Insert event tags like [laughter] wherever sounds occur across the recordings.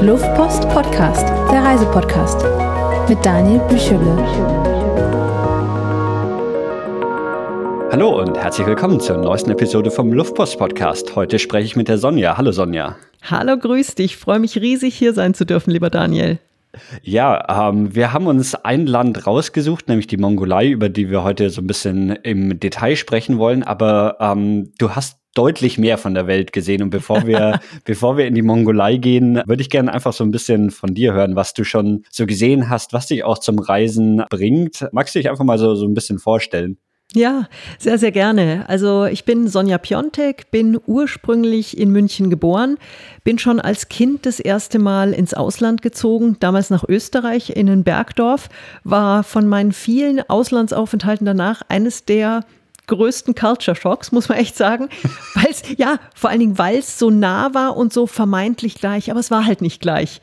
Luftpost Podcast, der Reisepodcast mit Daniel Büchele. Hallo und herzlich willkommen zur neuesten Episode vom Luftpost Podcast. Heute spreche ich mit der Sonja. Hallo Sonja. Hallo, grüß dich. Ich freue mich riesig hier sein zu dürfen, lieber Daniel. Ja, ähm, wir haben uns ein Land rausgesucht, nämlich die Mongolei, über die wir heute so ein bisschen im Detail sprechen wollen. Aber ähm, du hast deutlich mehr von der Welt gesehen. Und bevor wir, [laughs] bevor wir in die Mongolei gehen, würde ich gerne einfach so ein bisschen von dir hören, was du schon so gesehen hast, was dich auch zum Reisen bringt. Magst du dich einfach mal so, so ein bisschen vorstellen? Ja, sehr, sehr gerne. Also ich bin Sonja Piontek, bin ursprünglich in München geboren, bin schon als Kind das erste Mal ins Ausland gezogen, damals nach Österreich in ein Bergdorf, war von meinen vielen Auslandsaufenthalten danach eines der größten Culture Shocks, muss man echt sagen. [laughs] Weil es, ja, vor allen Dingen, weil es so nah war und so vermeintlich gleich, aber es war halt nicht gleich.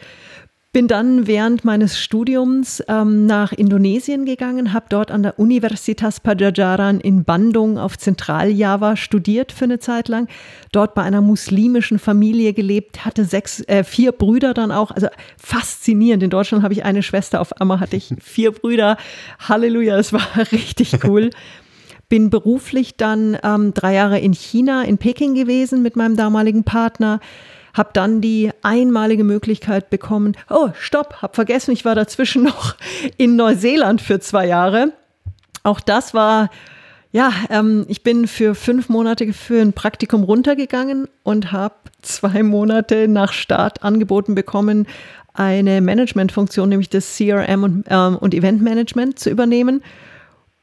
Bin dann während meines Studiums ähm, nach Indonesien gegangen, habe dort an der Universitas Pajajaran in Bandung auf Zentraljava studiert für eine Zeit lang. Dort bei einer muslimischen Familie gelebt, hatte sechs, äh, vier Brüder dann auch. Also faszinierend. In Deutschland habe ich eine Schwester, auf einmal hatte ich [laughs] vier Brüder. Halleluja, es war [laughs] richtig cool. Bin beruflich dann ähm, drei Jahre in China, in Peking gewesen mit meinem damaligen Partner habe dann die einmalige Möglichkeit bekommen, oh, stopp, habe vergessen, ich war dazwischen [laughs] noch in Neuseeland für zwei Jahre. Auch das war, ja, ähm, ich bin für fünf Monate für ein Praktikum runtergegangen und habe zwei Monate nach Start angeboten bekommen, eine Managementfunktion, nämlich das CRM und, ähm, und Eventmanagement zu übernehmen.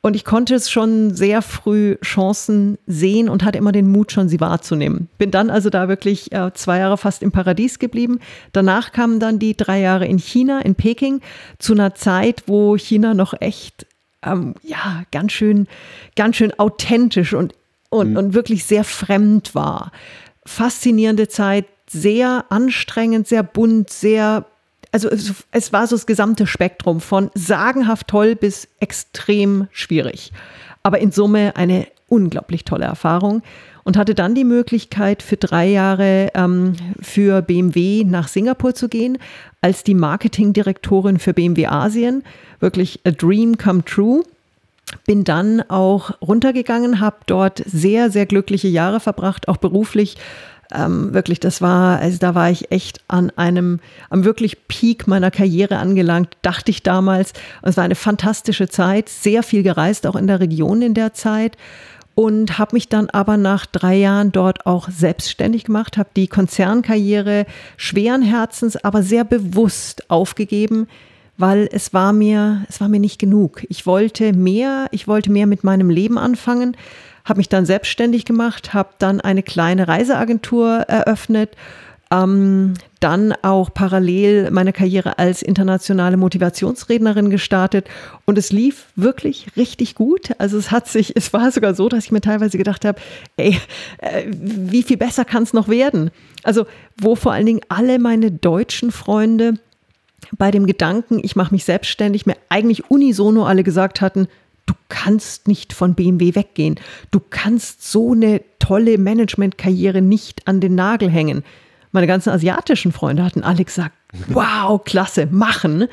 Und ich konnte es schon sehr früh Chancen sehen und hatte immer den Mut, schon sie wahrzunehmen. Bin dann also da wirklich äh, zwei Jahre fast im Paradies geblieben. Danach kamen dann die drei Jahre in China, in Peking, zu einer Zeit, wo China noch echt, ähm, ja, ganz schön, ganz schön authentisch und, und, mhm. und wirklich sehr fremd war. Faszinierende Zeit, sehr anstrengend, sehr bunt, sehr also es, es, war so das gesamte Spektrum von sagenhaft toll bis extrem schwierig. Aber in Summe eine unglaublich tolle Erfahrung und hatte dann die Möglichkeit, für drei Jahre ähm, für BMW nach Singapur zu gehen, als die Marketingdirektorin für BMW Asien. Wirklich a dream come true. Bin dann auch runtergegangen, habe dort sehr, sehr glückliche Jahre verbracht, auch beruflich ähm, wirklich, das war, also da war ich echt an einem, am wirklich Peak meiner Karriere angelangt, dachte ich damals. Und es war eine fantastische Zeit, sehr viel gereist, auch in der Region in der Zeit und habe mich dann aber nach drei Jahren dort auch selbstständig gemacht, habe die Konzernkarriere schweren Herzens, aber sehr bewusst aufgegeben, weil es war mir, es war mir nicht genug. Ich wollte mehr, ich wollte mehr mit meinem Leben anfangen, habe mich dann selbstständig gemacht, habe dann eine kleine Reiseagentur eröffnet, ähm, dann auch parallel meine Karriere als internationale Motivationsrednerin gestartet und es lief wirklich richtig gut. Also es hat sich, es war sogar so, dass ich mir teilweise gedacht habe, ey, äh, wie viel besser kann es noch werden? Also wo vor allen Dingen alle meine deutschen Freunde bei dem Gedanken, ich mache mich selbstständig, mir eigentlich unisono alle gesagt hatten, du kannst nicht von BMW weggehen. Du kannst so eine tolle Managementkarriere nicht an den Nagel hängen. Meine ganzen asiatischen Freunde hatten alle gesagt, [laughs] wow, klasse, machen.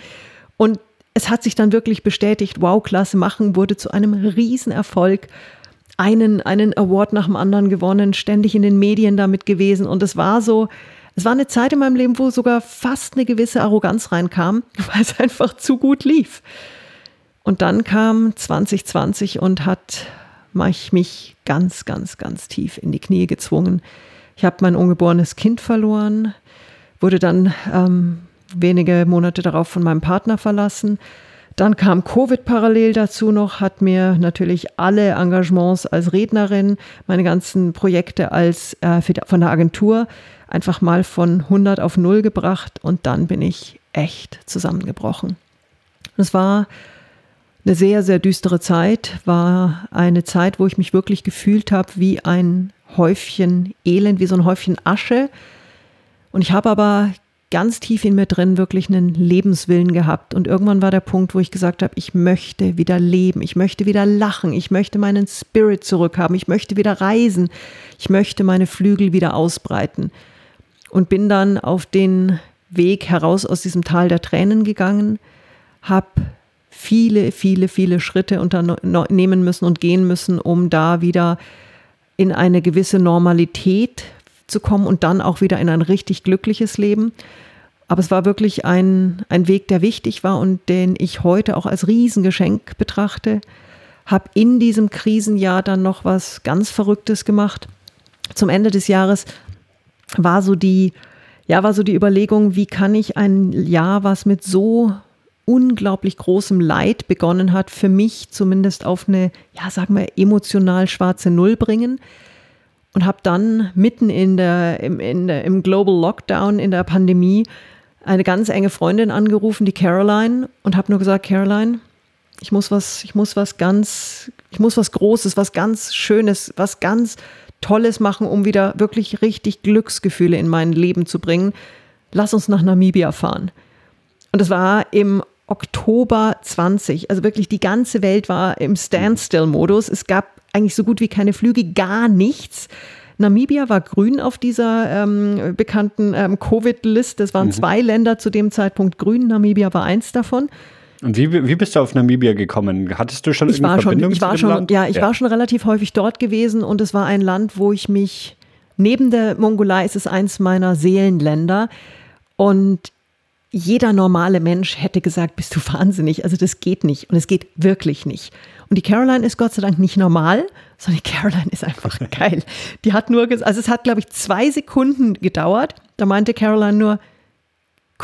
Und es hat sich dann wirklich bestätigt, wow, klasse, machen wurde zu einem Riesenerfolg. Einen, einen Award nach dem anderen gewonnen, ständig in den Medien damit gewesen. Und es war so, es war eine Zeit in meinem Leben, wo sogar fast eine gewisse Arroganz reinkam, [laughs] weil es einfach zu gut lief. Und dann kam 2020 und hat mich ganz, ganz, ganz tief in die Knie gezwungen. Ich habe mein ungeborenes Kind verloren, wurde dann ähm, wenige Monate darauf von meinem Partner verlassen. Dann kam Covid parallel dazu noch, hat mir natürlich alle Engagements als Rednerin, meine ganzen Projekte als äh, von der Agentur einfach mal von 100 auf 0 gebracht und dann bin ich echt zusammengebrochen. Es war eine sehr, sehr düstere Zeit, war eine Zeit, wo ich mich wirklich gefühlt habe wie ein Häufchen Elend, wie so ein Häufchen Asche. Und ich habe aber ganz tief in mir drin wirklich einen Lebenswillen gehabt. Und irgendwann war der Punkt, wo ich gesagt habe, ich möchte wieder leben, ich möchte wieder lachen, ich möchte meinen Spirit zurückhaben, ich möchte wieder reisen, ich möchte meine Flügel wieder ausbreiten. Und bin dann auf den Weg heraus aus diesem Tal der Tränen gegangen, habe viele, viele, viele Schritte unternehmen müssen und gehen müssen, um da wieder in eine gewisse Normalität zu kommen und dann auch wieder in ein richtig glückliches Leben. Aber es war wirklich ein, ein Weg, der wichtig war und den ich heute auch als Riesengeschenk betrachte. Habe in diesem Krisenjahr dann noch was ganz Verrücktes gemacht. Zum Ende des Jahres war so die, ja, war so die Überlegung, wie kann ich ein Jahr, was mit so unglaublich großem Leid begonnen hat, für mich zumindest auf eine, ja, sagen wir, emotional schwarze Null bringen. Und habe dann mitten in der, im, in der, im Global Lockdown, in der Pandemie, eine ganz enge Freundin angerufen, die Caroline, und habe nur gesagt, Caroline, ich muss was, ich muss was ganz, ich muss was Großes, was ganz Schönes, was ganz Tolles machen, um wieder wirklich richtig Glücksgefühle in mein Leben zu bringen. Lass uns nach Namibia fahren. Und es war im Oktober 20. Also wirklich die ganze Welt war im Standstill-Modus. Es gab eigentlich so gut wie keine Flüge, gar nichts. Namibia war grün auf dieser ähm, bekannten ähm, Covid-Liste. Es waren mhm. zwei Länder zu dem Zeitpunkt grün. Namibia war eins davon. Und wie, wie bist du auf Namibia gekommen? Hattest du schon ich war Verbindung schon, ich war schon, Land? Ja, ich ja. war schon relativ häufig dort gewesen und es war ein Land, wo ich mich neben der Mongolei ist es eins meiner Seelenländer und jeder normale Mensch hätte gesagt, bist du wahnsinnig. Also das geht nicht und es geht wirklich nicht. Und die Caroline ist Gott sei Dank nicht normal, sondern die Caroline ist einfach [laughs] geil. Die hat nur, also es hat glaube ich zwei Sekunden gedauert. Da meinte Caroline nur,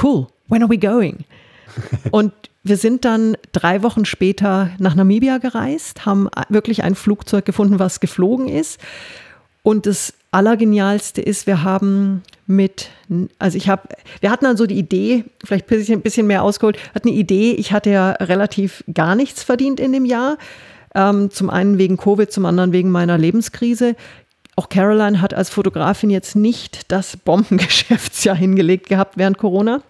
cool, when are we going? [laughs] Und wir sind dann drei Wochen später nach Namibia gereist, haben wirklich ein Flugzeug gefunden, was geflogen ist. Und das Allergenialste ist, wir haben mit, also ich habe, wir hatten dann so die Idee, vielleicht ein bisschen, bisschen mehr ausgeholt, hatten eine Idee, ich hatte ja relativ gar nichts verdient in dem Jahr. Ähm, zum einen wegen Covid, zum anderen wegen meiner Lebenskrise. Auch Caroline hat als Fotografin jetzt nicht das Bombengeschäftsjahr [laughs] hingelegt gehabt während Corona.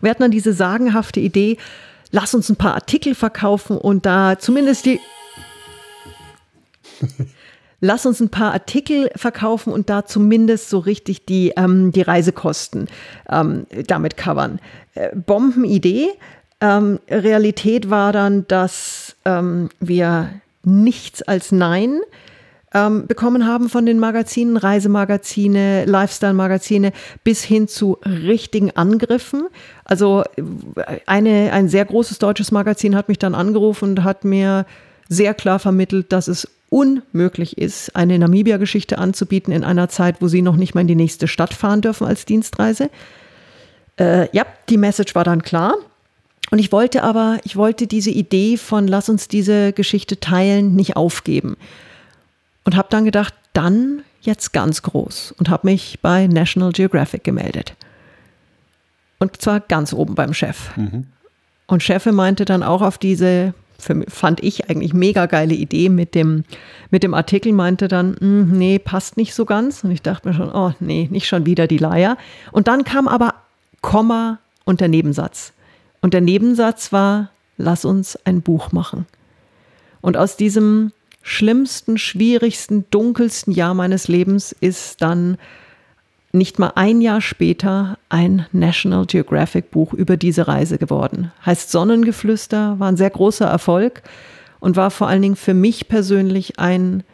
Wir hatten dann diese sagenhafte Idee, lass uns ein paar Artikel verkaufen und da zumindest die [laughs] lass uns ein paar Artikel verkaufen und da zumindest so richtig die, ähm, die Reisekosten ähm, damit covern. Äh, Bombenidee. Ähm, Realität war dann, dass ähm, wir nichts als Nein ähm, bekommen haben von den Magazinen, Reisemagazine, Lifestyle-Magazine, bis hin zu richtigen Angriffen. Also eine, ein sehr großes deutsches Magazin hat mich dann angerufen und hat mir sehr klar vermittelt, dass es unmöglich ist, eine Namibia-Geschichte anzubieten in einer Zeit, wo sie noch nicht mal in die nächste Stadt fahren dürfen als Dienstreise. Äh, ja, die Message war dann klar. Und ich wollte aber, ich wollte diese Idee von lass uns diese Geschichte teilen nicht aufgeben. Und habe dann gedacht, dann jetzt ganz groß und habe mich bei National Geographic gemeldet. Und zwar ganz oben beim Chef. Mhm. Und Chefe meinte dann auch auf diese für, fand ich eigentlich mega geile Idee mit dem, mit dem Artikel, meinte dann, hm, nee, passt nicht so ganz. Und ich dachte mir schon, oh nee, nicht schon wieder die Leier. Und dann kam aber Komma und der Nebensatz. Und der Nebensatz war, lass uns ein Buch machen. Und aus diesem schlimmsten, schwierigsten, dunkelsten Jahr meines Lebens ist dann nicht mal ein Jahr später ein National Geographic Buch über diese Reise geworden. Heißt Sonnengeflüster, war ein sehr großer Erfolg und war vor allen Dingen für mich persönlich ein,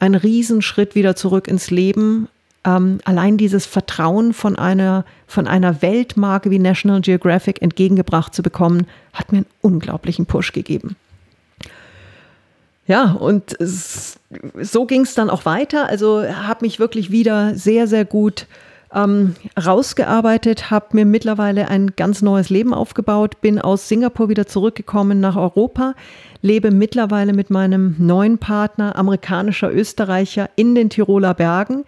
ein Riesenschritt wieder zurück ins Leben. Ähm, allein dieses Vertrauen von einer, von einer Weltmarke wie National Geographic entgegengebracht zu bekommen, hat mir einen unglaublichen Push gegeben. Ja, und so ging es dann auch weiter. Also habe mich wirklich wieder sehr, sehr gut ähm, rausgearbeitet, habe mir mittlerweile ein ganz neues Leben aufgebaut, bin aus Singapur wieder zurückgekommen nach Europa, lebe mittlerweile mit meinem neuen Partner, amerikanischer Österreicher, in den Tiroler Bergen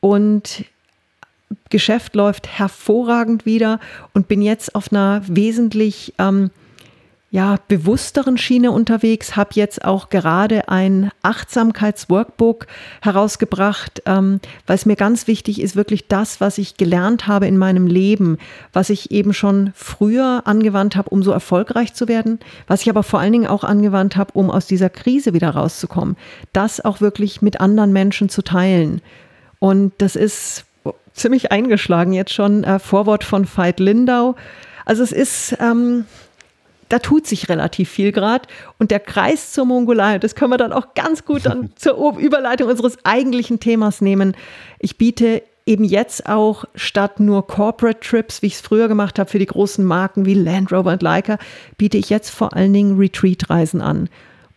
und Geschäft läuft hervorragend wieder und bin jetzt auf einer wesentlich ähm, ja, bewussteren Schiene unterwegs, habe jetzt auch gerade ein Achtsamkeitsworkbook herausgebracht, ähm, weil es mir ganz wichtig ist, wirklich das, was ich gelernt habe in meinem Leben, was ich eben schon früher angewandt habe, um so erfolgreich zu werden, was ich aber vor allen Dingen auch angewandt habe, um aus dieser Krise wieder rauszukommen, das auch wirklich mit anderen Menschen zu teilen. Und das ist ziemlich eingeschlagen jetzt schon. Äh, Vorwort von Veit Lindau. Also es ist, ähm, da tut sich relativ viel gerade. Und der Kreis zur Mongolei, das können wir dann auch ganz gut dann [laughs] zur Überleitung unseres eigentlichen Themas nehmen. Ich biete eben jetzt auch statt nur Corporate Trips, wie ich es früher gemacht habe für die großen Marken wie Land Rover und Leica, biete ich jetzt vor allen Dingen Retreat-Reisen an.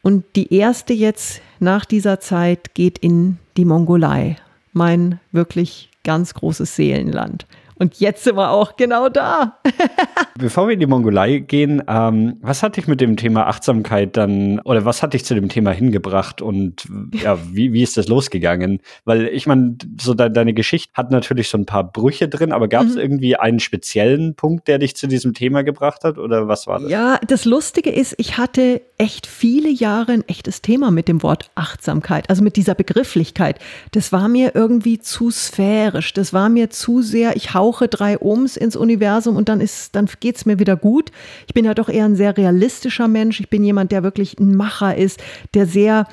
Und die erste jetzt nach dieser Zeit geht in die Mongolei, mein wirklich ganz großes Seelenland. Und jetzt sind wir auch genau da. [laughs] Bevor wir in die Mongolei gehen, ähm, was hat dich mit dem Thema Achtsamkeit dann, oder was hat dich zu dem Thema hingebracht und [laughs] ja, wie, wie ist das losgegangen? Weil ich meine, so de deine Geschichte hat natürlich so ein paar Brüche drin, aber gab es mhm. irgendwie einen speziellen Punkt, der dich zu diesem Thema gebracht hat oder was war das? Ja, das Lustige ist, ich hatte echt viele Jahre ein echtes Thema mit dem Wort Achtsamkeit, also mit dieser Begrifflichkeit. Das war mir irgendwie zu sphärisch, das war mir zu sehr, ich hau hauche drei Ohms ins Universum und dann ist, dann geht's mir wieder gut. Ich bin ja doch eher ein sehr realistischer Mensch. Ich bin jemand, der wirklich ein Macher ist, der sehr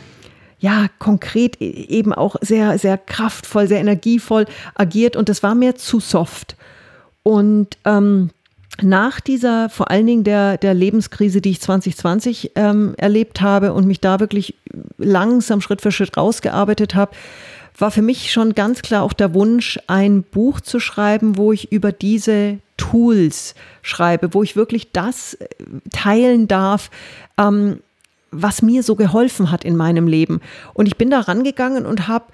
ja, konkret e, eben auch sehr, sehr kraftvoll, sehr energievoll agiert und das war mir zu soft. Und ähm, nach dieser, vor allen Dingen der, der Lebenskrise, die ich 2020 ähm, erlebt habe und mich da wirklich langsam Schritt für Schritt rausgearbeitet habe, war für mich schon ganz klar auch der Wunsch, ein Buch zu schreiben, wo ich über diese Tools schreibe, wo ich wirklich das äh, teilen darf, ähm, was mir so geholfen hat in meinem Leben. Und ich bin da rangegangen und habe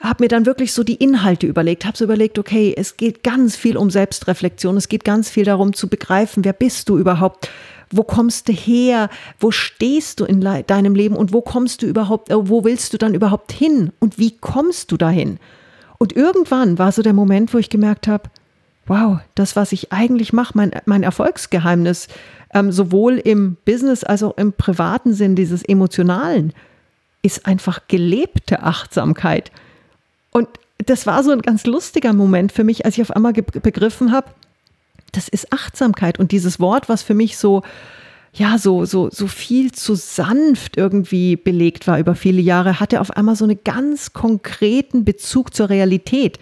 habe mir dann wirklich so die Inhalte überlegt, habe so überlegt, okay, es geht ganz viel um Selbstreflexion, es geht ganz viel darum zu begreifen, wer bist du überhaupt, wo kommst du her? Wo stehst du in deinem Leben und wo kommst du überhaupt, äh, wo willst du dann überhaupt hin? Und wie kommst du dahin? Und irgendwann war so der Moment, wo ich gemerkt habe, wow, das, was ich eigentlich mache, mein, mein Erfolgsgeheimnis, ähm, sowohl im Business als auch im privaten Sinn, dieses Emotionalen, ist einfach gelebte Achtsamkeit. Und das war so ein ganz lustiger Moment für mich, als ich auf einmal begriffen habe, das ist Achtsamkeit. Und dieses Wort, was für mich so, ja, so, so, so viel zu sanft irgendwie belegt war über viele Jahre, hatte auf einmal so einen ganz konkreten Bezug zur Realität.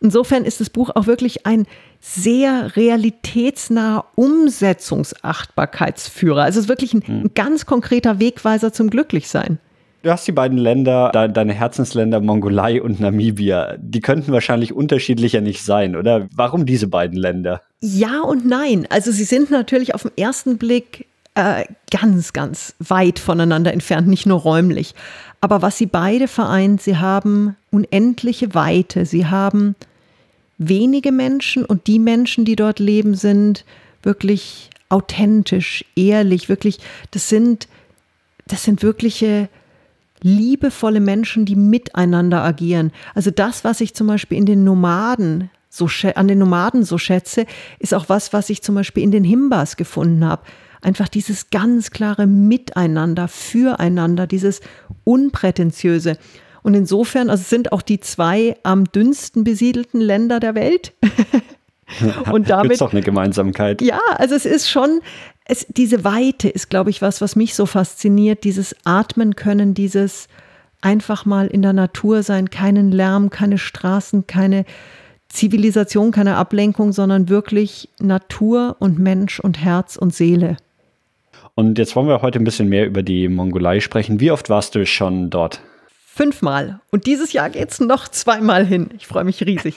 Insofern ist das Buch auch wirklich ein sehr realitätsnaher Umsetzungsachtbarkeitsführer. Also es ist wirklich ein, ein ganz konkreter Wegweiser zum Glücklichsein. Du hast die beiden Länder, deine Herzensländer Mongolei und Namibia. Die könnten wahrscheinlich unterschiedlicher nicht sein, oder? Warum diese beiden Länder? Ja und nein. Also sie sind natürlich auf den ersten Blick äh, ganz, ganz weit voneinander entfernt, nicht nur räumlich. Aber was sie beide vereint, sie haben unendliche Weite. Sie haben wenige Menschen und die Menschen, die dort leben, sind wirklich authentisch, ehrlich, wirklich, das sind, das sind wirkliche liebevolle Menschen, die miteinander agieren. Also das, was ich zum Beispiel in den Nomaden so an den Nomaden so schätze, ist auch was, was ich zum Beispiel in den Himbas gefunden habe. Einfach dieses ganz klare Miteinander, Füreinander, dieses Unprätentiöse. Und insofern, also sind auch die zwei am dünnsten besiedelten Länder der Welt. [laughs] [laughs] und damit ist auch eine Gemeinsamkeit. Ja, also es ist schon, es, diese Weite ist, glaube ich, was, was mich so fasziniert, dieses Atmen können, dieses einfach mal in der Natur sein, keinen Lärm, keine Straßen, keine Zivilisation, keine Ablenkung, sondern wirklich Natur und Mensch und Herz und Seele. Und jetzt wollen wir heute ein bisschen mehr über die Mongolei sprechen. Wie oft warst du schon dort? Fünfmal. Und dieses Jahr geht es noch zweimal hin. Ich freue mich riesig.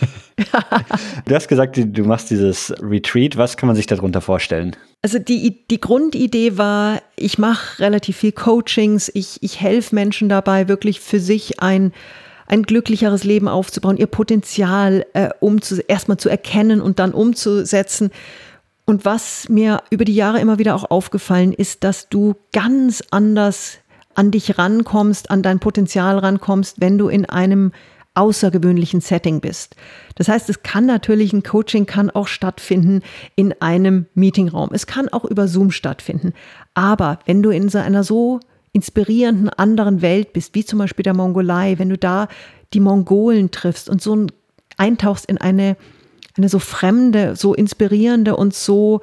[laughs] du hast gesagt, du machst dieses Retreat. Was kann man sich darunter vorstellen? Also die, die Grundidee war, ich mache relativ viel Coachings. Ich, ich helfe Menschen dabei, wirklich für sich ein, ein glücklicheres Leben aufzubauen, ihr Potenzial äh, umzu erstmal zu erkennen und dann umzusetzen. Und was mir über die Jahre immer wieder auch aufgefallen ist, dass du ganz anders an dich rankommst, an dein Potenzial rankommst, wenn du in einem außergewöhnlichen Setting bist. Das heißt, es kann natürlich ein Coaching kann auch stattfinden in einem Meetingraum. Es kann auch über Zoom stattfinden. Aber wenn du in so einer so inspirierenden anderen Welt bist, wie zum Beispiel der Mongolei, wenn du da die Mongolen triffst und so eintauchst in eine, eine so fremde, so inspirierende und so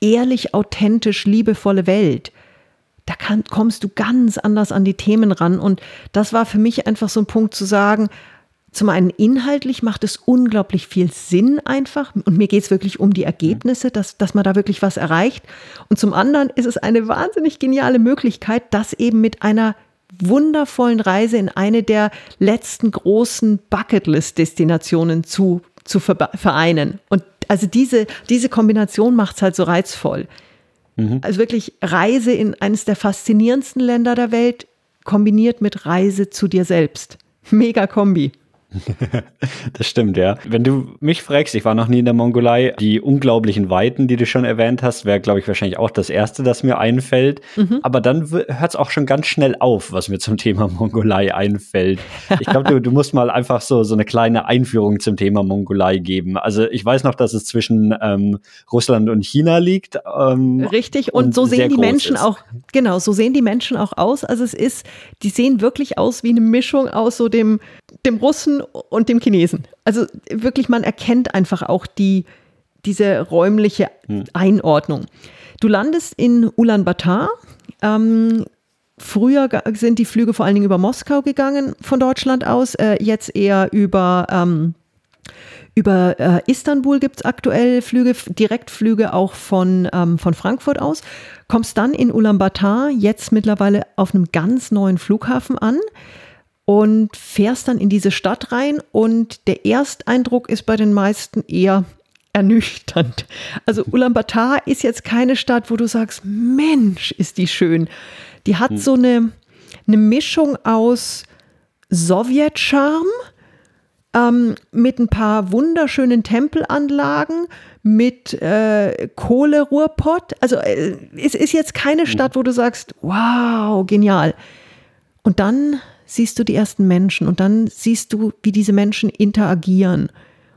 ehrlich, authentisch, liebevolle Welt, da kann, kommst du ganz anders an die Themen ran. Und das war für mich einfach so ein Punkt zu sagen, zum einen inhaltlich macht es unglaublich viel Sinn einfach. Und mir geht es wirklich um die Ergebnisse, dass, dass man da wirklich was erreicht. Und zum anderen ist es eine wahnsinnig geniale Möglichkeit, das eben mit einer wundervollen Reise in eine der letzten großen Bucketlist-Destinationen zu, zu vereinen. Und also diese, diese Kombination macht es halt so reizvoll. Mhm. Also wirklich Reise in eines der faszinierendsten Länder der Welt, kombiniert mit Reise zu dir selbst. Mega Kombi. [laughs] das stimmt, ja. Wenn du mich fragst, ich war noch nie in der Mongolei, die unglaublichen Weiten, die du schon erwähnt hast, wäre, glaube ich, wahrscheinlich auch das Erste, das mir einfällt. Mhm. Aber dann hört es auch schon ganz schnell auf, was mir zum Thema [laughs] Mongolei einfällt. Ich glaube, du, du musst mal einfach so, so eine kleine Einführung zum Thema Mongolei geben. Also ich weiß noch, dass es zwischen ähm, Russland und China liegt. Ähm, Richtig, und, und so sehen die Menschen ist. auch, genau, so sehen die Menschen auch aus. Also es ist, die sehen wirklich aus wie eine Mischung aus so dem, dem Russen und dem Chinesen. Also wirklich, man erkennt einfach auch die, diese räumliche hm. Einordnung. Du landest in Ulaanbaatar. Ähm, früher sind die Flüge vor allen Dingen über Moskau gegangen von Deutschland aus, äh, jetzt eher über, ähm, über äh, Istanbul gibt es aktuell Flüge, Direktflüge auch von, ähm, von Frankfurt aus. Kommst dann in Ulaanbaatar, jetzt mittlerweile auf einem ganz neuen Flughafen an und fährst dann in diese Stadt rein und der Ersteindruck ist bei den meisten eher ernüchternd. Also Ulaanbaatar ist jetzt keine Stadt, wo du sagst, Mensch, ist die schön. Die hat hm. so eine, eine Mischung aus Sowjetcharme ähm, mit ein paar wunderschönen Tempelanlagen, mit äh, Kohleruhrpott. Also äh, es ist jetzt keine hm. Stadt, wo du sagst, wow, genial. Und dann siehst du die ersten Menschen und dann siehst du, wie diese Menschen interagieren.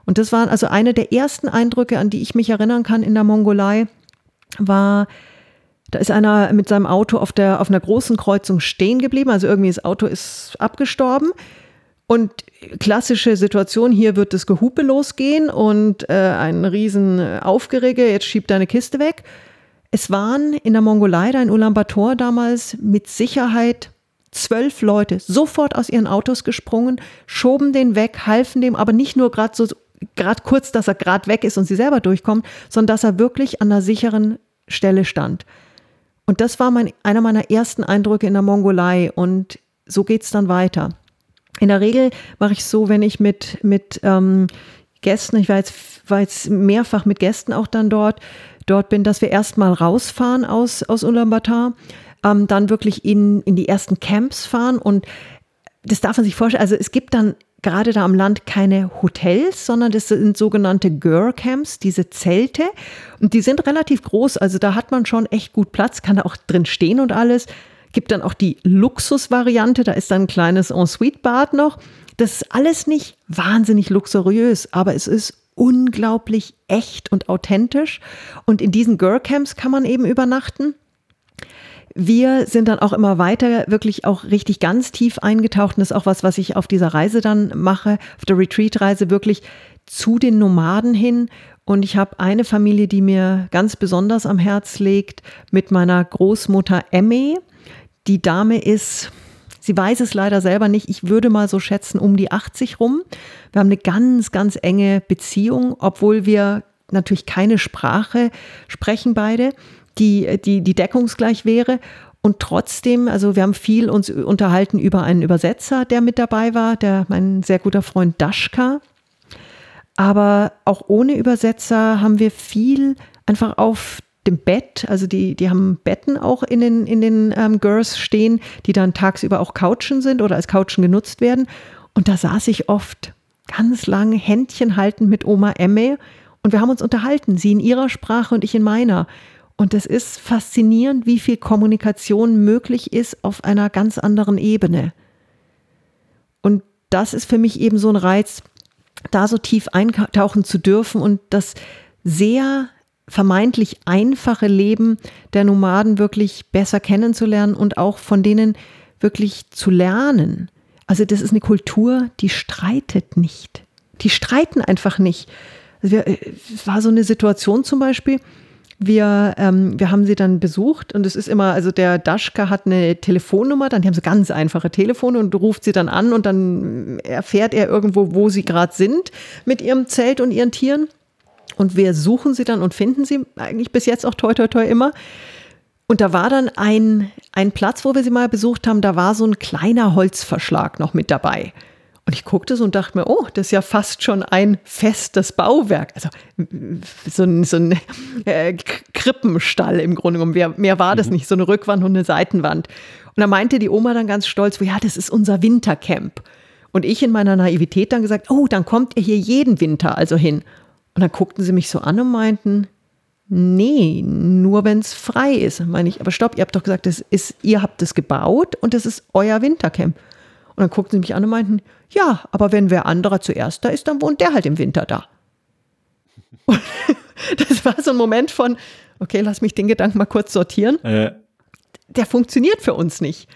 Und das war also eine der ersten Eindrücke, an die ich mich erinnern kann in der Mongolei, war, da ist einer mit seinem Auto auf, der, auf einer großen Kreuzung stehen geblieben. Also irgendwie das Auto ist abgestorben. Und klassische Situation, hier wird das Gehupe losgehen und äh, ein riesen Aufgerege, jetzt schiebt deine Kiste weg. Es waren in der Mongolei, da in Ulaanbaatar damals mit Sicherheit zwölf Leute sofort aus ihren Autos gesprungen, schoben den weg, halfen dem, aber nicht nur gerade so gerade kurz, dass er gerade weg ist und sie selber durchkommen, sondern dass er wirklich an einer sicheren Stelle stand. Und das war mein, einer meiner ersten Eindrücke in der Mongolei und so geht es dann weiter. In der Regel mache ich so, wenn ich mit, mit ähm, Gästen, ich war jetzt, war jetzt mehrfach mit Gästen auch dann dort, dort bin, dass wir erstmal rausfahren aus, aus Ulaanbaatar ähm, dann wirklich in, in die ersten Camps fahren. Und das darf man sich vorstellen. Also es gibt dann gerade da am Land keine Hotels, sondern das sind sogenannte Girl-Camps, diese Zelte. Und die sind relativ groß. Also da hat man schon echt gut Platz, kann da auch drin stehen und alles. Gibt dann auch die Luxusvariante, da ist dann ein kleines Ensuite-Bad noch. Das ist alles nicht wahnsinnig luxuriös, aber es ist unglaublich echt und authentisch. Und in diesen Girl-Camps kann man eben übernachten. Wir sind dann auch immer weiter wirklich auch richtig ganz tief eingetaucht. Und das ist auch was, was ich auf dieser Reise dann mache, auf der Retreat-Reise wirklich zu den Nomaden hin. Und ich habe eine Familie, die mir ganz besonders am Herz legt, mit meiner Großmutter Emme. Die Dame ist, sie weiß es leider selber nicht, ich würde mal so schätzen, um die 80 rum. Wir haben eine ganz, ganz enge Beziehung, obwohl wir natürlich keine Sprache sprechen beide die, die, die deckungsgleich wäre. Und trotzdem, also wir haben viel uns unterhalten über einen Übersetzer, der mit dabei war, der mein sehr guter Freund Daschka. Aber auch ohne Übersetzer haben wir viel einfach auf dem Bett, also die, die haben Betten auch in den, in den ähm, Girls stehen, die dann tagsüber auch Couchen sind oder als Couchen genutzt werden. Und da saß ich oft ganz lang Händchen haltend mit Oma Emme und wir haben uns unterhalten, sie in ihrer Sprache und ich in meiner. Und es ist faszinierend, wie viel Kommunikation möglich ist auf einer ganz anderen Ebene. Und das ist für mich eben so ein Reiz, da so tief eintauchen zu dürfen und das sehr vermeintlich einfache Leben der Nomaden wirklich besser kennenzulernen und auch von denen wirklich zu lernen. Also das ist eine Kultur, die streitet nicht. Die streiten einfach nicht. Also es war so eine Situation zum Beispiel, Wir, ähm, wir haben sie dann besucht und es ist immer, also der Daschka hat eine Telefonnummer, dann die haben sie ganz einfache Telefone und ruft sie dann an und dann erfährt er irgendwo, wo sie gerade sind mit ihrem Zelt und ihren Tieren. Und wir suchen sie dann und finden sie eigentlich bis jetzt auch toi toi toi immer. Und da war dann ein, ein Platz, wo wir sie mal besucht haben, da war so ein kleiner Holzverschlag noch mit dabei. Und ich guckte so und dachte mir, oh, das ist ja fast schon ein festes Bauwerk. Also so ein, so ein äh, Krippenstall im Grunde genommen. Mehr, mehr war das mhm. nicht, so eine Rückwand und eine Seitenwand. Und da meinte die Oma dann ganz stolz, ja, das ist unser Wintercamp. Und ich in meiner Naivität dann gesagt, oh, dann kommt ihr hier jeden Winter also hin. Und dann guckten sie mich so an und meinten, nee, nur wenn es frei ist. Und meine ich, aber stopp, ihr habt doch gesagt, das ist, ihr habt es gebaut und das ist euer Wintercamp. Und dann guckten sie mich an und meinten, ja, aber wenn wer anderer zuerst da ist, dann wohnt der halt im Winter da. Und [laughs] das war so ein Moment von, okay, lass mich den Gedanken mal kurz sortieren. Äh. Der funktioniert für uns nicht.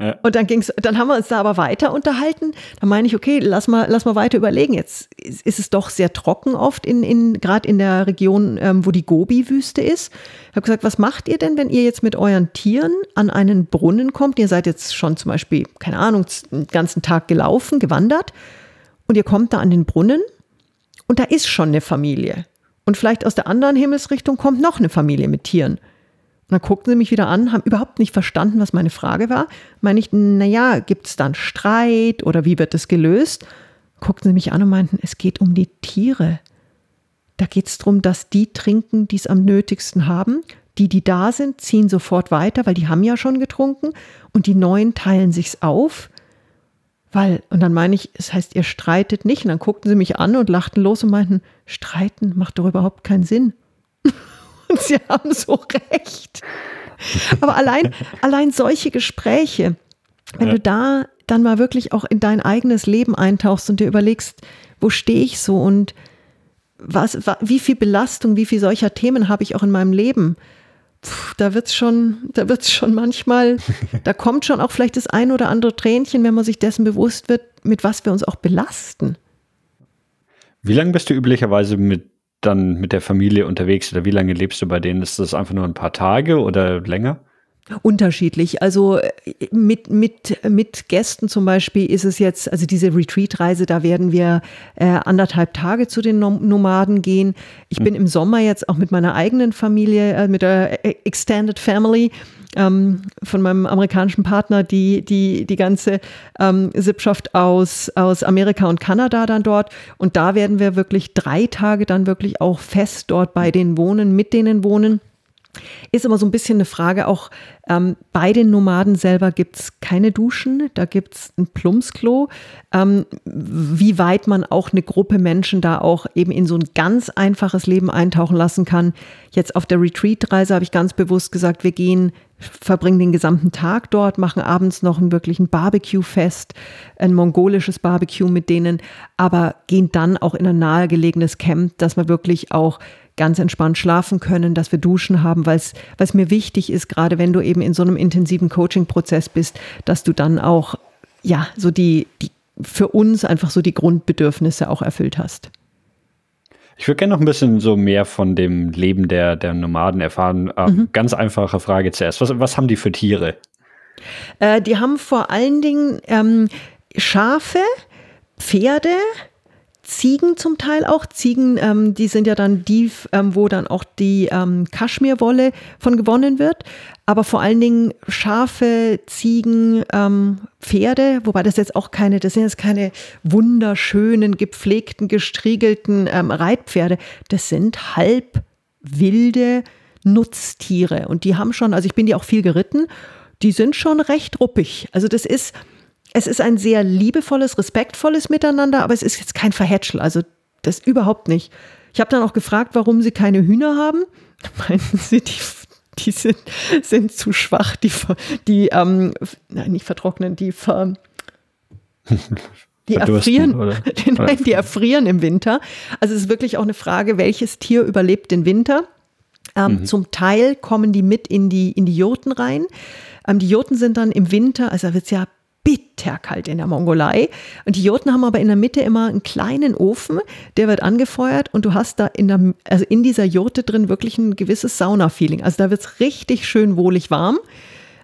Ja. Und dann ging's, dann haben wir uns da aber weiter unterhalten. Da meine ich, okay, lass mal, lass mal weiter überlegen. Jetzt ist es doch sehr trocken oft in, in gerade in der Region, ähm, wo die Gobi-Wüste ist. Ich habe gesagt, was macht ihr denn, wenn ihr jetzt mit euren Tieren an einen Brunnen kommt? Ihr seid jetzt schon zum Beispiel, keine Ahnung, den ganzen Tag gelaufen, gewandert und ihr kommt da an den Brunnen und da ist schon eine Familie. Und vielleicht aus der anderen Himmelsrichtung kommt noch eine Familie mit Tieren. Dann guckten sie mich wieder an, haben überhaupt nicht verstanden, was meine Frage war. Meine ich, naja, gibt es dann Streit oder wie wird das gelöst? Guckten sie mich an und meinten, es geht um die Tiere. Da geht es darum, dass die trinken, die es am nötigsten haben. Die, die da sind, ziehen sofort weiter, weil die haben ja schon getrunken. Und die Neuen teilen sich's auf. Weil, und dann meine ich, es heißt, ihr streitet nicht. Und dann guckten sie mich an und lachten los und meinten, streiten macht doch überhaupt keinen Sinn. Und [laughs] sie haben so recht. Aber allein, allein solche Gespräche, wenn ja. du da dann mal wirklich auch in dein eigenes Leben eintauchst und dir überlegst, wo stehe ich so und was, wie viel Belastung, wie viel solcher Themen habe ich auch in meinem Leben? Puh, da wird's schon, da wird's schon manchmal, da [laughs] kommt schon auch vielleicht das ein oder andere Tränchen, wenn man sich dessen bewusst wird, mit was wir uns auch belasten. Wie lange bist du üblicherweise mit dann mit der Familie unterwegs oder wie lange lebst du bei denen? Ist das einfach nur ein paar Tage oder länger? Unterschiedlich. Also äh, mit, mit, mit Gästen zum Beispiel ist es jetzt, also diese Retreat-Reise, da werden wir äh, anderthalb Tage zu den Nomaden gehen. Ich bin im Sommer jetzt auch mit meiner eigenen Familie, äh, mit der äh, Extended Family ähm, von meinem amerikanischen Partner, die, die, die ganze ähm, Sippschaft aus, aus Amerika und Kanada dann dort. Und da werden wir wirklich drei Tage dann wirklich auch fest dort bei denen wohnen, mit denen wohnen. Ist immer so ein bisschen eine Frage auch, ähm, bei den Nomaden selber gibt es keine Duschen, da gibt es ein Plumpsklo. Ähm, wie weit man auch eine Gruppe Menschen da auch eben in so ein ganz einfaches Leben eintauchen lassen kann. Jetzt auf der Retreat-Reise habe ich ganz bewusst gesagt, wir gehen, verbringen den gesamten Tag dort, machen abends noch ein wirklichen Barbecue-Fest, ein mongolisches Barbecue mit denen, aber gehen dann auch in ein nahegelegenes Camp, dass man wirklich auch ganz entspannt schlafen können, dass wir Duschen haben, weil es mir wichtig ist, gerade wenn du eben in so einem intensiven Coaching-Prozess bist, dass du dann auch, ja, so die, die, für uns einfach so die Grundbedürfnisse auch erfüllt hast. Ich würde gerne noch ein bisschen so mehr von dem Leben der, der Nomaden erfahren. Äh, mhm. Ganz einfache Frage zuerst. Was, was haben die für Tiere? Äh, die haben vor allen Dingen ähm, Schafe, Pferde, Ziegen zum Teil auch. Ziegen, ähm, die sind ja dann die, ähm, wo dann auch die ähm, Kaschmirwolle von gewonnen wird. Aber vor allen Dingen Schafe, Ziegen, ähm, Pferde, wobei das jetzt auch keine, das sind jetzt keine wunderschönen, gepflegten, gestriegelten ähm, Reitpferde. Das sind halb wilde Nutztiere. Und die haben schon, also ich bin die auch viel geritten, die sind schon recht ruppig. Also das ist, es ist ein sehr liebevolles, respektvolles Miteinander, aber es ist jetzt kein Verhätschel, also das überhaupt nicht. Ich habe dann auch gefragt, warum sie keine Hühner haben. Meinten sie, die, die sind, sind zu schwach, die, die ähm, nein, nicht vertrocknen, die ver, die erfrieren, oder? [laughs] nein, die erfrieren im Winter. Also es ist wirklich auch eine Frage, welches Tier überlebt den Winter. Ähm, mhm. Zum Teil kommen die mit in die, in die Jurten rein. Ähm, die Jurten sind dann im Winter, also wird es ja bitterkalt in der Mongolei. Und die Jurten haben aber in der Mitte immer einen kleinen Ofen, der wird angefeuert und du hast da in, der, also in dieser Jurte drin wirklich ein gewisses Sauna-Feeling. Also da wird es richtig schön wohlig warm.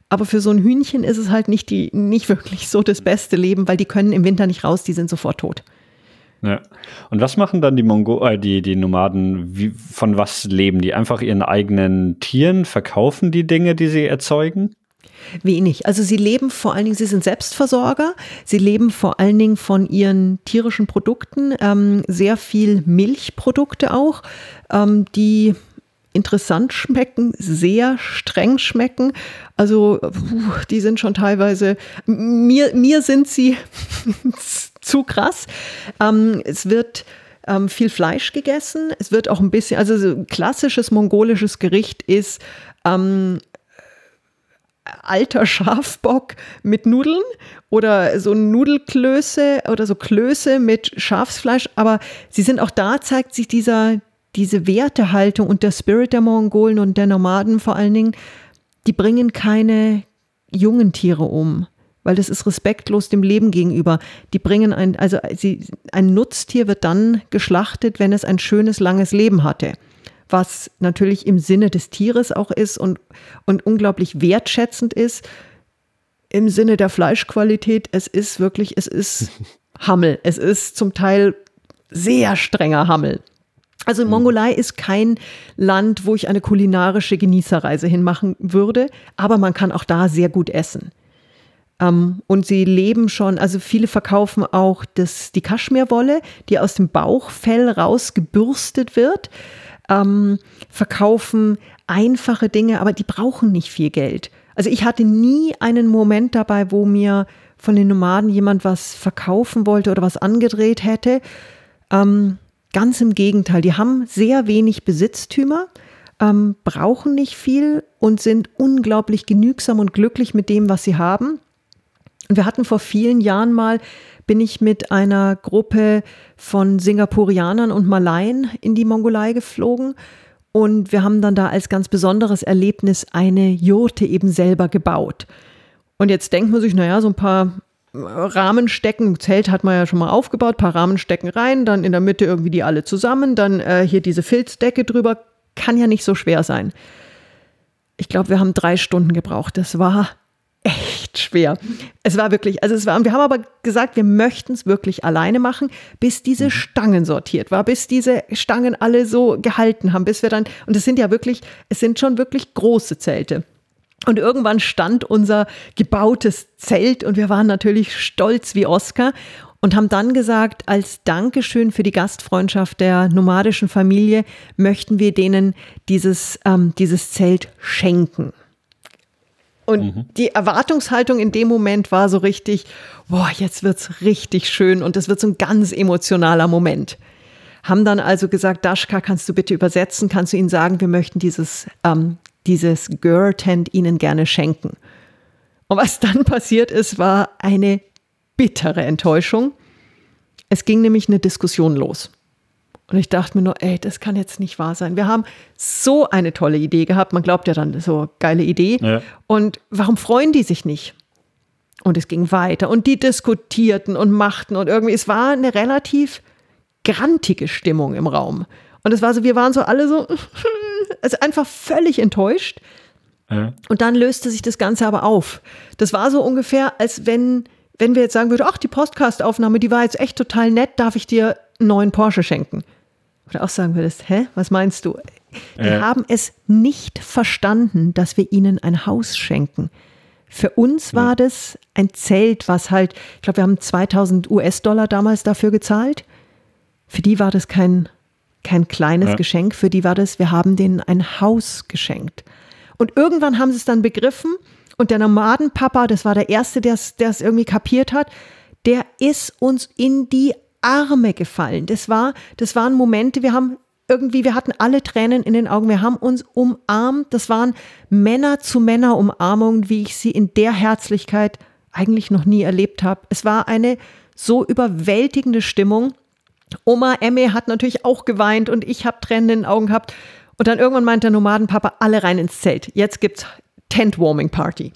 Aber für so ein Hühnchen ist es halt nicht, die, nicht wirklich so das beste Leben, weil die können im Winter nicht raus, die sind sofort tot. Ja. Und was machen dann die Mongo äh, die, die Nomaden? Wie, von was leben die? Einfach ihren eigenen Tieren? Verkaufen die Dinge, die sie erzeugen? Wenig. Also sie leben vor allen Dingen, sie sind Selbstversorger. Sie leben vor allen Dingen von ihren tierischen Produkten, ähm, sehr viel Milchprodukte auch, ähm, die interessant schmecken, sehr streng schmecken. Also die sind schon teilweise, mir, mir sind sie [laughs] zu krass. Ähm, es wird ähm, viel Fleisch gegessen. Es wird auch ein bisschen, also so klassisches mongolisches Gericht ist ähm, alter Schafbock mit Nudeln oder so Nudelklöße oder so Klöße mit Schafsfleisch. Aber sie sind auch da, zeigt sich dieser, diese Wertehaltung und der Spirit der Mongolen und der Nomaden vor allen Dingen, die bringen keine jungen Tiere um, weil das ist respektlos dem Leben gegenüber. Die bringen ein, also sie, ein Nutztier wird dann geschlachtet, wenn es ein schönes, langes Leben hatte. Was natürlich im Sinne des Tieres auch ist und, und unglaublich wertschätzend ist. Im Sinne der Fleischqualität, es ist wirklich, es ist [laughs] Hammel. Es ist zum Teil sehr strenger Hammel. Also mhm. Mongolei ist kein Land, wo ich eine kulinarische Genießerreise hinmachen würde, aber man kann auch da sehr gut essen. Ähm, und sie leben schon, also viele verkaufen auch das, die Kaschmirwolle, die aus dem Bauchfell rausgebürstet wird, ähm, verkaufen einfache Dinge, aber die brauchen nicht viel Geld. Also ich hatte nie einen Moment dabei, wo mir von den Nomaden jemand was verkaufen wollte oder was angedreht hätte. Ähm, Ganz im Gegenteil, die haben sehr wenig Besitztümer, ähm, brauchen nicht viel und sind unglaublich genügsam und glücklich mit dem, was sie haben. Und wir hatten vor vielen Jahren mal, bin ich mit einer Gruppe von Singapurianern und Malaien in die Mongolei geflogen. Und wir haben dann da als ganz besonderes Erlebnis eine Jurte eben selber gebaut. Und jetzt denkt man sich, naja, so ein paar Rahmenstecken, Zelt hat man ja schon mal aufgebaut, paar Rahmenstecken rein, dann in der Mitte irgendwie die alle zusammen, dann äh, hier diese Filzdecke drüber, kann ja nicht so schwer sein. Ich glaube, wir haben drei Stunden gebraucht. Das war echt schwer. Es war wirklich, also es war, wir haben aber gesagt, wir möchten es wirklich alleine machen, bis diese mhm. Stangen sortiert war, bis diese Stangen alle so gehalten haben, bis wir dann, und es sind ja wirklich, es sind schon wirklich große Zelte. Und irgendwann stand unser gebautes Zelt und wir waren natürlich stolz wie Oscar und haben dann gesagt, als Dankeschön für die Gastfreundschaft der nomadischen Familie möchten wir denen dieses, ähm, dieses Zelt schenken. Und mhm. die Erwartungshaltung in dem Moment war so richtig, boah, jetzt wird's richtig schön und es wird so ein ganz emotionaler Moment. Haben dann also gesagt, Daschka, kannst du bitte übersetzen? Kannst du ihnen sagen, wir möchten dieses ähm, dieses Girl-Tent ihnen gerne schenken. Und was dann [laughs] passiert ist, war eine bittere Enttäuschung. Es ging nämlich eine Diskussion los. Und ich dachte mir nur, ey, das kann jetzt nicht wahr sein. Wir haben so eine tolle Idee gehabt. Man glaubt ja dann, so geile Idee. Ja. Und warum freuen die sich nicht? Und es ging weiter. Und die diskutierten und machten. Und irgendwie, es war eine relativ grantige Stimmung im Raum. Und es war so, wir waren so alle so, [laughs] also einfach völlig enttäuscht. Ja. Und dann löste sich das Ganze aber auf. Das war so ungefähr, als wenn, wenn wir jetzt sagen würden, ach, die Podcast-Aufnahme, die war jetzt echt total nett, darf ich dir einen neuen Porsche schenken? Oder auch sagen würdest, hä, was meinst du? Die ja. haben es nicht verstanden, dass wir ihnen ein Haus schenken. Für uns war das ein Zelt, was halt, ich glaube, wir haben 2000 US-Dollar damals dafür gezahlt. Für die war das kein kein kleines ja. Geschenk, für die war das, wir haben denen ein Haus geschenkt. Und irgendwann haben sie es dann begriffen und der Nomadenpapa, das war der Erste, der es irgendwie kapiert hat, der ist uns in die Arme gefallen. Das war, das waren Momente, wir haben irgendwie, wir hatten alle Tränen in den Augen, wir haben uns umarmt. Das waren Männer zu Männer Umarmungen, wie ich sie in der Herzlichkeit eigentlich noch nie erlebt habe. Es war eine so überwältigende Stimmung. Oma Emme hat natürlich auch geweint und ich habe Tränen in den Augen gehabt. Und dann irgendwann meint der Nomadenpapa, alle rein ins Zelt. Jetzt gibt's Tent Warming Party.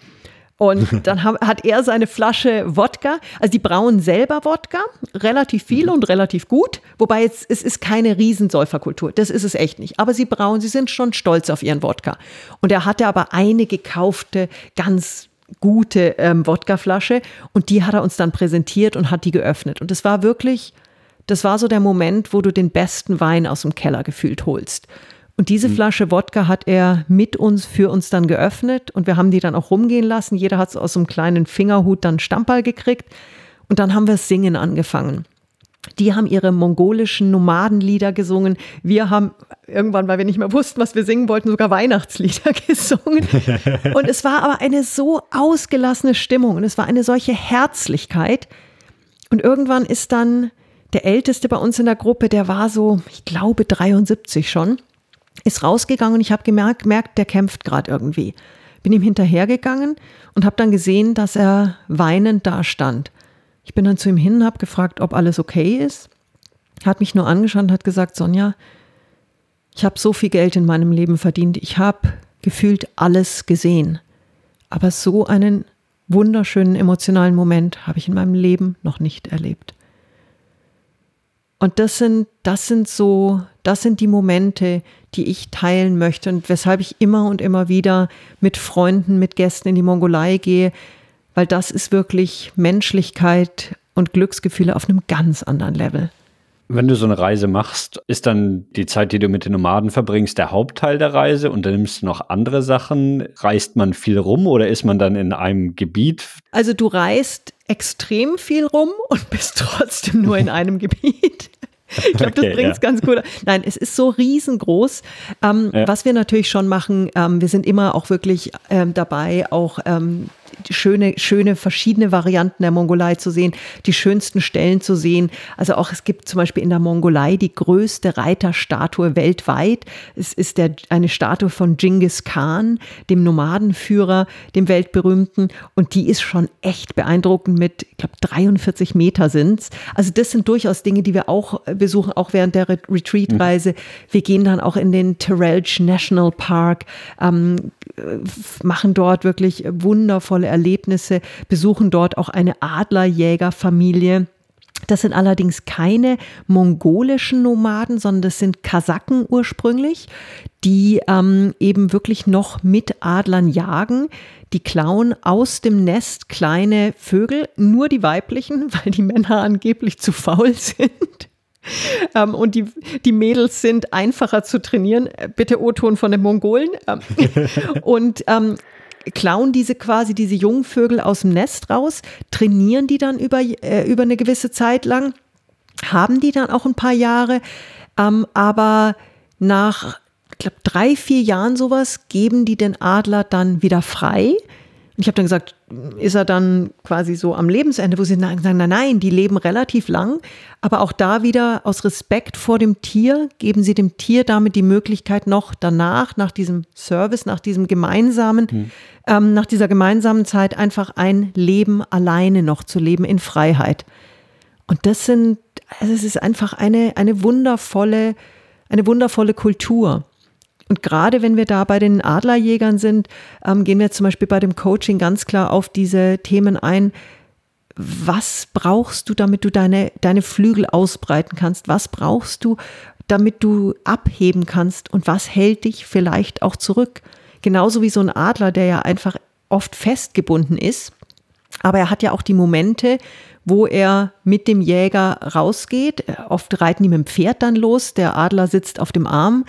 Und [laughs] dann hat er seine Flasche Wodka, also die brauen selber Wodka, relativ viel und relativ gut, wobei jetzt, es ist keine Riesensäuferkultur, das ist es echt nicht. Aber sie brauen, sie sind schon stolz auf ihren Wodka. Und er hatte aber eine gekaufte, ganz gute ähm, Wodkaflasche und die hat er uns dann präsentiert und hat die geöffnet. Und es war wirklich, das war so der Moment, wo du den besten Wein aus dem Keller gefühlt holst. Und diese mhm. Flasche Wodka hat er mit uns, für uns dann geöffnet und wir haben die dann auch rumgehen lassen. Jeder hat aus so einem kleinen Fingerhut dann Stammball gekriegt und dann haben wir Singen angefangen. Die haben ihre mongolischen Nomadenlieder gesungen. Wir haben irgendwann, weil wir nicht mehr wussten, was wir singen wollten, sogar Weihnachtslieder [laughs] gesungen. Und es war aber eine so ausgelassene Stimmung und es war eine solche Herzlichkeit. Und irgendwann ist dann der Älteste bei uns in der Gruppe, der war so, ich glaube, 73 schon ist rausgegangen und ich habe gemerkt, gemerkt, der kämpft gerade irgendwie. Bin ihm hinterhergegangen und habe dann gesehen, dass er weinend da stand. Ich bin dann zu ihm hin habe gefragt, ob alles okay ist. Hat mich nur angeschaut und hat gesagt, Sonja, ich habe so viel Geld in meinem Leben verdient. Ich habe gefühlt alles gesehen. Aber so einen wunderschönen emotionalen Moment habe ich in meinem Leben noch nicht erlebt. Und das sind, das sind so, das sind die Momente, die ich teilen möchte und weshalb ich immer und immer wieder mit Freunden, mit Gästen in die Mongolei gehe, weil das ist wirklich Menschlichkeit und Glücksgefühle auf einem ganz anderen Level. Wenn du so eine Reise machst, ist dann die Zeit, die du mit den Nomaden verbringst, der Hauptteil der Reise und dann nimmst du noch andere Sachen? Reist man viel rum oder ist man dann in einem Gebiet? Also du reist extrem viel rum und [laughs] bist trotzdem nur in einem Gebiet. Ich glaube, das okay, bringt es ja. ganz gut. Nein, es ist so riesengroß. Ähm, ja. Was wir natürlich schon machen, ähm, wir sind immer auch wirklich ähm, dabei, auch ähm, schöne, schöne verschiedene Varianten der Mongolei zu sehen, die schönsten Stellen zu sehen. Also auch es gibt zum Beispiel in der Mongolei die größte Reiterstatue weltweit. Es ist der, eine Statue von Genghis Khan, dem Nomadenführer, dem weltberühmten. Und die ist schon echt beeindruckend mit, ich glaube, 43 Meter sind's. Also das sind durchaus Dinge, die wir auch besuchen, auch während der Retreat-Reise. Wir gehen dann auch in den Terrelch National Park, ähm, machen dort wirklich wundervolle Erlebnisse, besuchen dort auch eine Adlerjägerfamilie. Das sind allerdings keine mongolischen Nomaden, sondern das sind Kasaken ursprünglich, die ähm, eben wirklich noch mit Adlern jagen. Die klauen aus dem Nest kleine Vögel, nur die weiblichen, [laughs] weil die Männer angeblich zu faul [laughs] sind. Ähm, und die, die Mädels sind einfacher zu trainieren. Bitte O-Ton von den Mongolen. Ähm, [laughs] und ähm, klauen diese quasi diese Jungvögel aus dem Nest raus, trainieren die dann über, äh, über eine gewisse Zeit lang, haben die dann auch ein paar Jahre, ähm, aber nach, ich glaube, drei, vier Jahren sowas geben die den Adler dann wieder frei ich habe dann gesagt, ist er dann quasi so am Lebensende, wo sie sagen, nein, nein, die leben relativ lang, aber auch da wieder aus Respekt vor dem Tier geben sie dem Tier damit die Möglichkeit noch danach, nach diesem Service, nach diesem gemeinsamen, hm. ähm, nach dieser gemeinsamen Zeit einfach ein Leben alleine noch zu leben in Freiheit. Und das sind, also es ist einfach eine, eine wundervolle, eine wundervolle Kultur. Und gerade wenn wir da bei den Adlerjägern sind, ähm, gehen wir zum Beispiel bei dem Coaching ganz klar auf diese Themen ein. Was brauchst du, damit du deine, deine Flügel ausbreiten kannst? Was brauchst du, damit du abheben kannst? Und was hält dich vielleicht auch zurück? Genauso wie so ein Adler, der ja einfach oft festgebunden ist. Aber er hat ja auch die Momente, wo er mit dem Jäger rausgeht. Oft reiten mit dem Pferd dann los. Der Adler sitzt auf dem Arm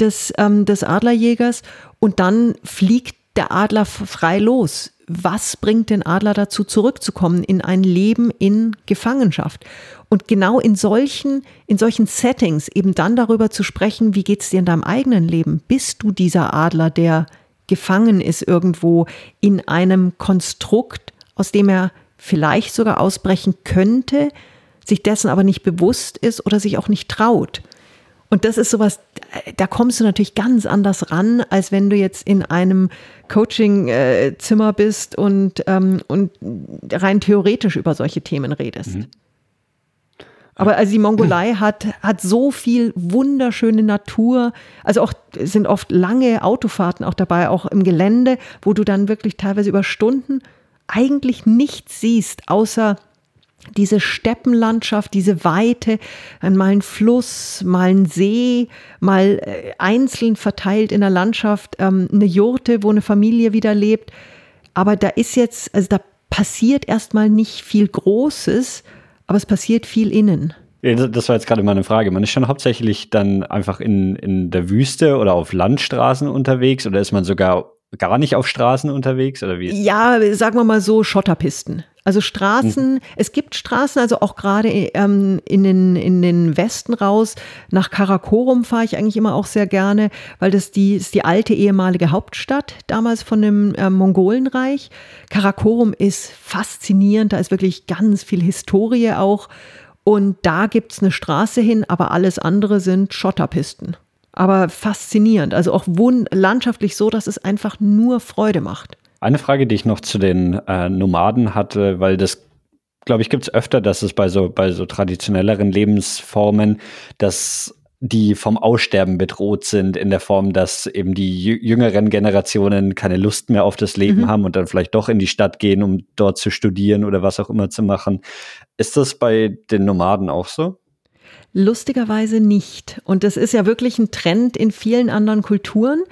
des, ähm, des Adlerjägers und dann fliegt der Adler frei los. Was bringt den Adler dazu, zurückzukommen in ein Leben in Gefangenschaft? Und genau in solchen, in solchen Settings eben dann darüber zu sprechen, wie geht es dir in deinem eigenen Leben? Bist du dieser Adler, der gefangen ist irgendwo in einem Konstrukt, aus dem er vielleicht sogar ausbrechen könnte, sich dessen aber nicht bewusst ist oder sich auch nicht traut? Und das ist sowas, da kommst du natürlich ganz anders ran, als wenn du jetzt in einem Coaching-Zimmer bist und, ähm, und rein theoretisch über solche Themen redest. Mhm. Aber also die Mongolei [clears throat] hat, hat so viel wunderschöne Natur. Also auch sind oft lange Autofahrten auch dabei, auch im Gelände, wo du dann wirklich teilweise über Stunden eigentlich nichts siehst, außer diese Steppenlandschaft, diese Weite, mal ein Fluss, mal ein See, mal äh, einzeln verteilt in der Landschaft, ähm, eine Jurte, wo eine Familie wieder lebt. Aber da ist jetzt, also da passiert erstmal nicht viel Großes, aber es passiert viel innen. Das war jetzt gerade meine Frage. Man ist schon hauptsächlich dann einfach in, in der Wüste oder auf Landstraßen unterwegs oder ist man sogar gar nicht auf Straßen unterwegs oder wie? Ja, sagen wir mal so Schotterpisten. Also Straßen, mhm. es gibt Straßen, also auch gerade ähm, in, den, in den Westen raus. Nach Karakorum fahre ich eigentlich immer auch sehr gerne, weil das die, ist die alte ehemalige Hauptstadt damals von dem äh, Mongolenreich. Karakorum ist faszinierend, da ist wirklich ganz viel Historie auch. Und da gibt es eine Straße hin, aber alles andere sind Schotterpisten. Aber faszinierend, also auch landschaftlich so, dass es einfach nur Freude macht. Eine Frage, die ich noch zu den äh, Nomaden hatte, weil das, glaube ich, gibt es öfter, dass es bei so, bei so traditionelleren Lebensformen, dass die vom Aussterben bedroht sind, in der Form, dass eben die jüngeren Generationen keine Lust mehr auf das Leben mhm. haben und dann vielleicht doch in die Stadt gehen, um dort zu studieren oder was auch immer zu machen. Ist das bei den Nomaden auch so? Lustigerweise nicht. Und das ist ja wirklich ein Trend in vielen anderen Kulturen.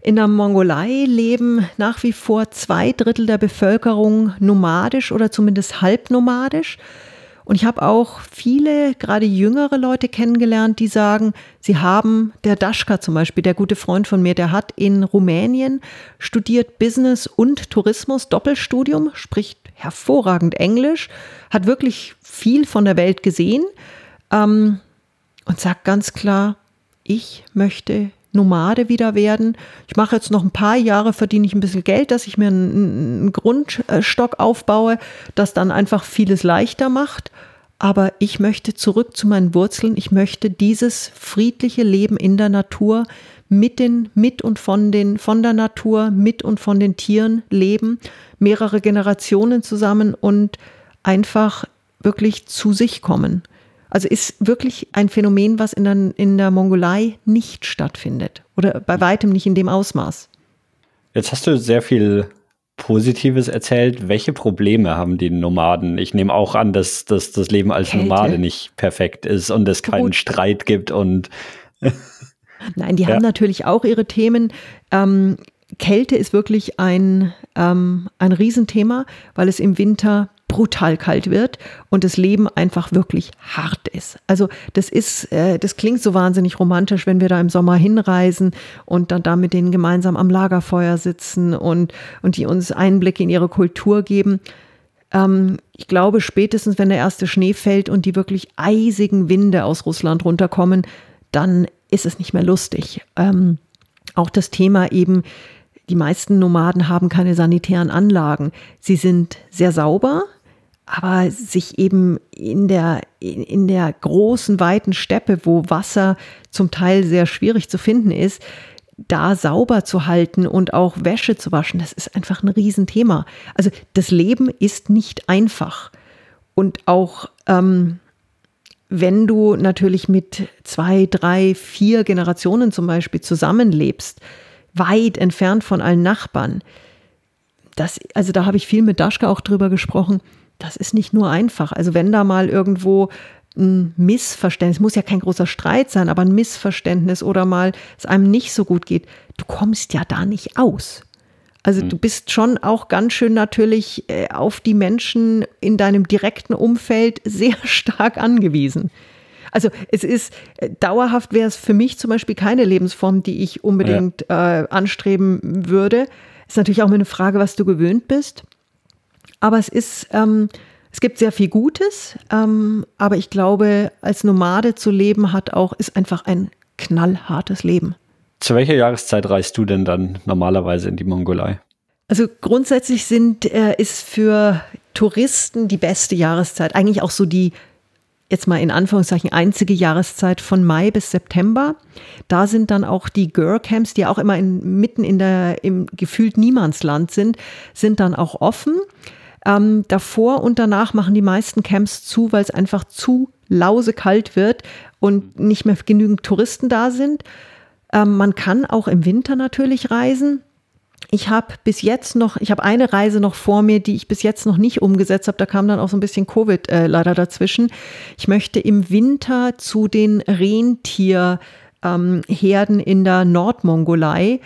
In der Mongolei leben nach wie vor zwei Drittel der Bevölkerung nomadisch oder zumindest halbnomadisch. Und ich habe auch viele, gerade jüngere Leute kennengelernt, die sagen, sie haben, der Daschka zum Beispiel, der gute Freund von mir, der hat in Rumänien studiert Business und Tourismus, Doppelstudium, spricht hervorragend Englisch, hat wirklich viel von der Welt gesehen ähm, und sagt ganz klar, ich möchte Nomade wieder werden. Ich mache jetzt noch ein paar Jahre, verdiene ich ein bisschen Geld, dass ich mir einen, einen Grundstock aufbaue, das dann einfach vieles leichter macht. Aber ich möchte zurück zu meinen Wurzeln. Ich möchte dieses friedliche Leben in der Natur mit den, mit und von den, von der Natur, mit und von den Tieren leben, mehrere Generationen zusammen und einfach wirklich zu sich kommen. Also ist wirklich ein Phänomen, was in der, in der Mongolei nicht stattfindet oder bei weitem nicht in dem Ausmaß. Jetzt hast du sehr viel Positives erzählt. Welche Probleme haben die Nomaden? Ich nehme auch an, dass, dass das Leben als Kälte. Nomade nicht perfekt ist und es keinen Gut. Streit gibt und [laughs] Nein, die ja. haben natürlich auch ihre Themen. Ähm, Kälte ist wirklich ein, ähm, ein Riesenthema, weil es im Winter brutal kalt wird und das Leben einfach wirklich hart ist. Also das ist, äh, das klingt so wahnsinnig romantisch, wenn wir da im Sommer hinreisen und dann da mit denen gemeinsam am Lagerfeuer sitzen und, und die uns Einblicke in ihre Kultur geben. Ähm, ich glaube, spätestens wenn der erste Schnee fällt und die wirklich eisigen Winde aus Russland runterkommen, dann ist es nicht mehr lustig. Ähm, auch das Thema eben, die meisten Nomaden haben keine sanitären Anlagen. Sie sind sehr sauber, aber sich eben in der, in der großen, weiten Steppe, wo Wasser zum Teil sehr schwierig zu finden ist, da sauber zu halten und auch Wäsche zu waschen, das ist einfach ein Riesenthema. Also das Leben ist nicht einfach. Und auch ähm, wenn du natürlich mit zwei, drei, vier Generationen zum Beispiel zusammenlebst, weit entfernt von allen Nachbarn, das, also da habe ich viel mit Daschka auch drüber gesprochen, das ist nicht nur einfach. Also wenn da mal irgendwo ein Missverständnis, muss ja kein großer Streit sein, aber ein Missverständnis oder mal es einem nicht so gut geht, du kommst ja da nicht aus. Also mhm. du bist schon auch ganz schön natürlich äh, auf die Menschen in deinem direkten Umfeld sehr [laughs] stark angewiesen. Also es ist äh, dauerhaft wäre es für mich zum Beispiel keine Lebensform, die ich unbedingt ja. äh, anstreben würde. Ist natürlich auch eine Frage, was du gewöhnt bist. Aber es ist, ähm, es gibt sehr viel Gutes, ähm, aber ich glaube, als Nomade zu leben hat auch, ist einfach ein knallhartes Leben. Zu welcher Jahreszeit reist du denn dann normalerweise in die Mongolei? Also grundsätzlich sind, äh, ist für Touristen die beste Jahreszeit eigentlich auch so die jetzt mal in Anführungszeichen einzige Jahreszeit von Mai bis September. Da sind dann auch die Girl-Camps, die auch immer in, mitten in der, im gefühlt Niemandsland sind, sind dann auch offen. Ähm, davor und danach machen die meisten Camps zu, weil es einfach zu lausekalt wird und nicht mehr genügend Touristen da sind. Ähm, man kann auch im Winter natürlich reisen. Ich habe bis jetzt noch, ich habe eine Reise noch vor mir, die ich bis jetzt noch nicht umgesetzt habe. Da kam dann auch so ein bisschen Covid äh, leider dazwischen. Ich möchte im Winter zu den Rentierherden ähm, in der Nordmongolei.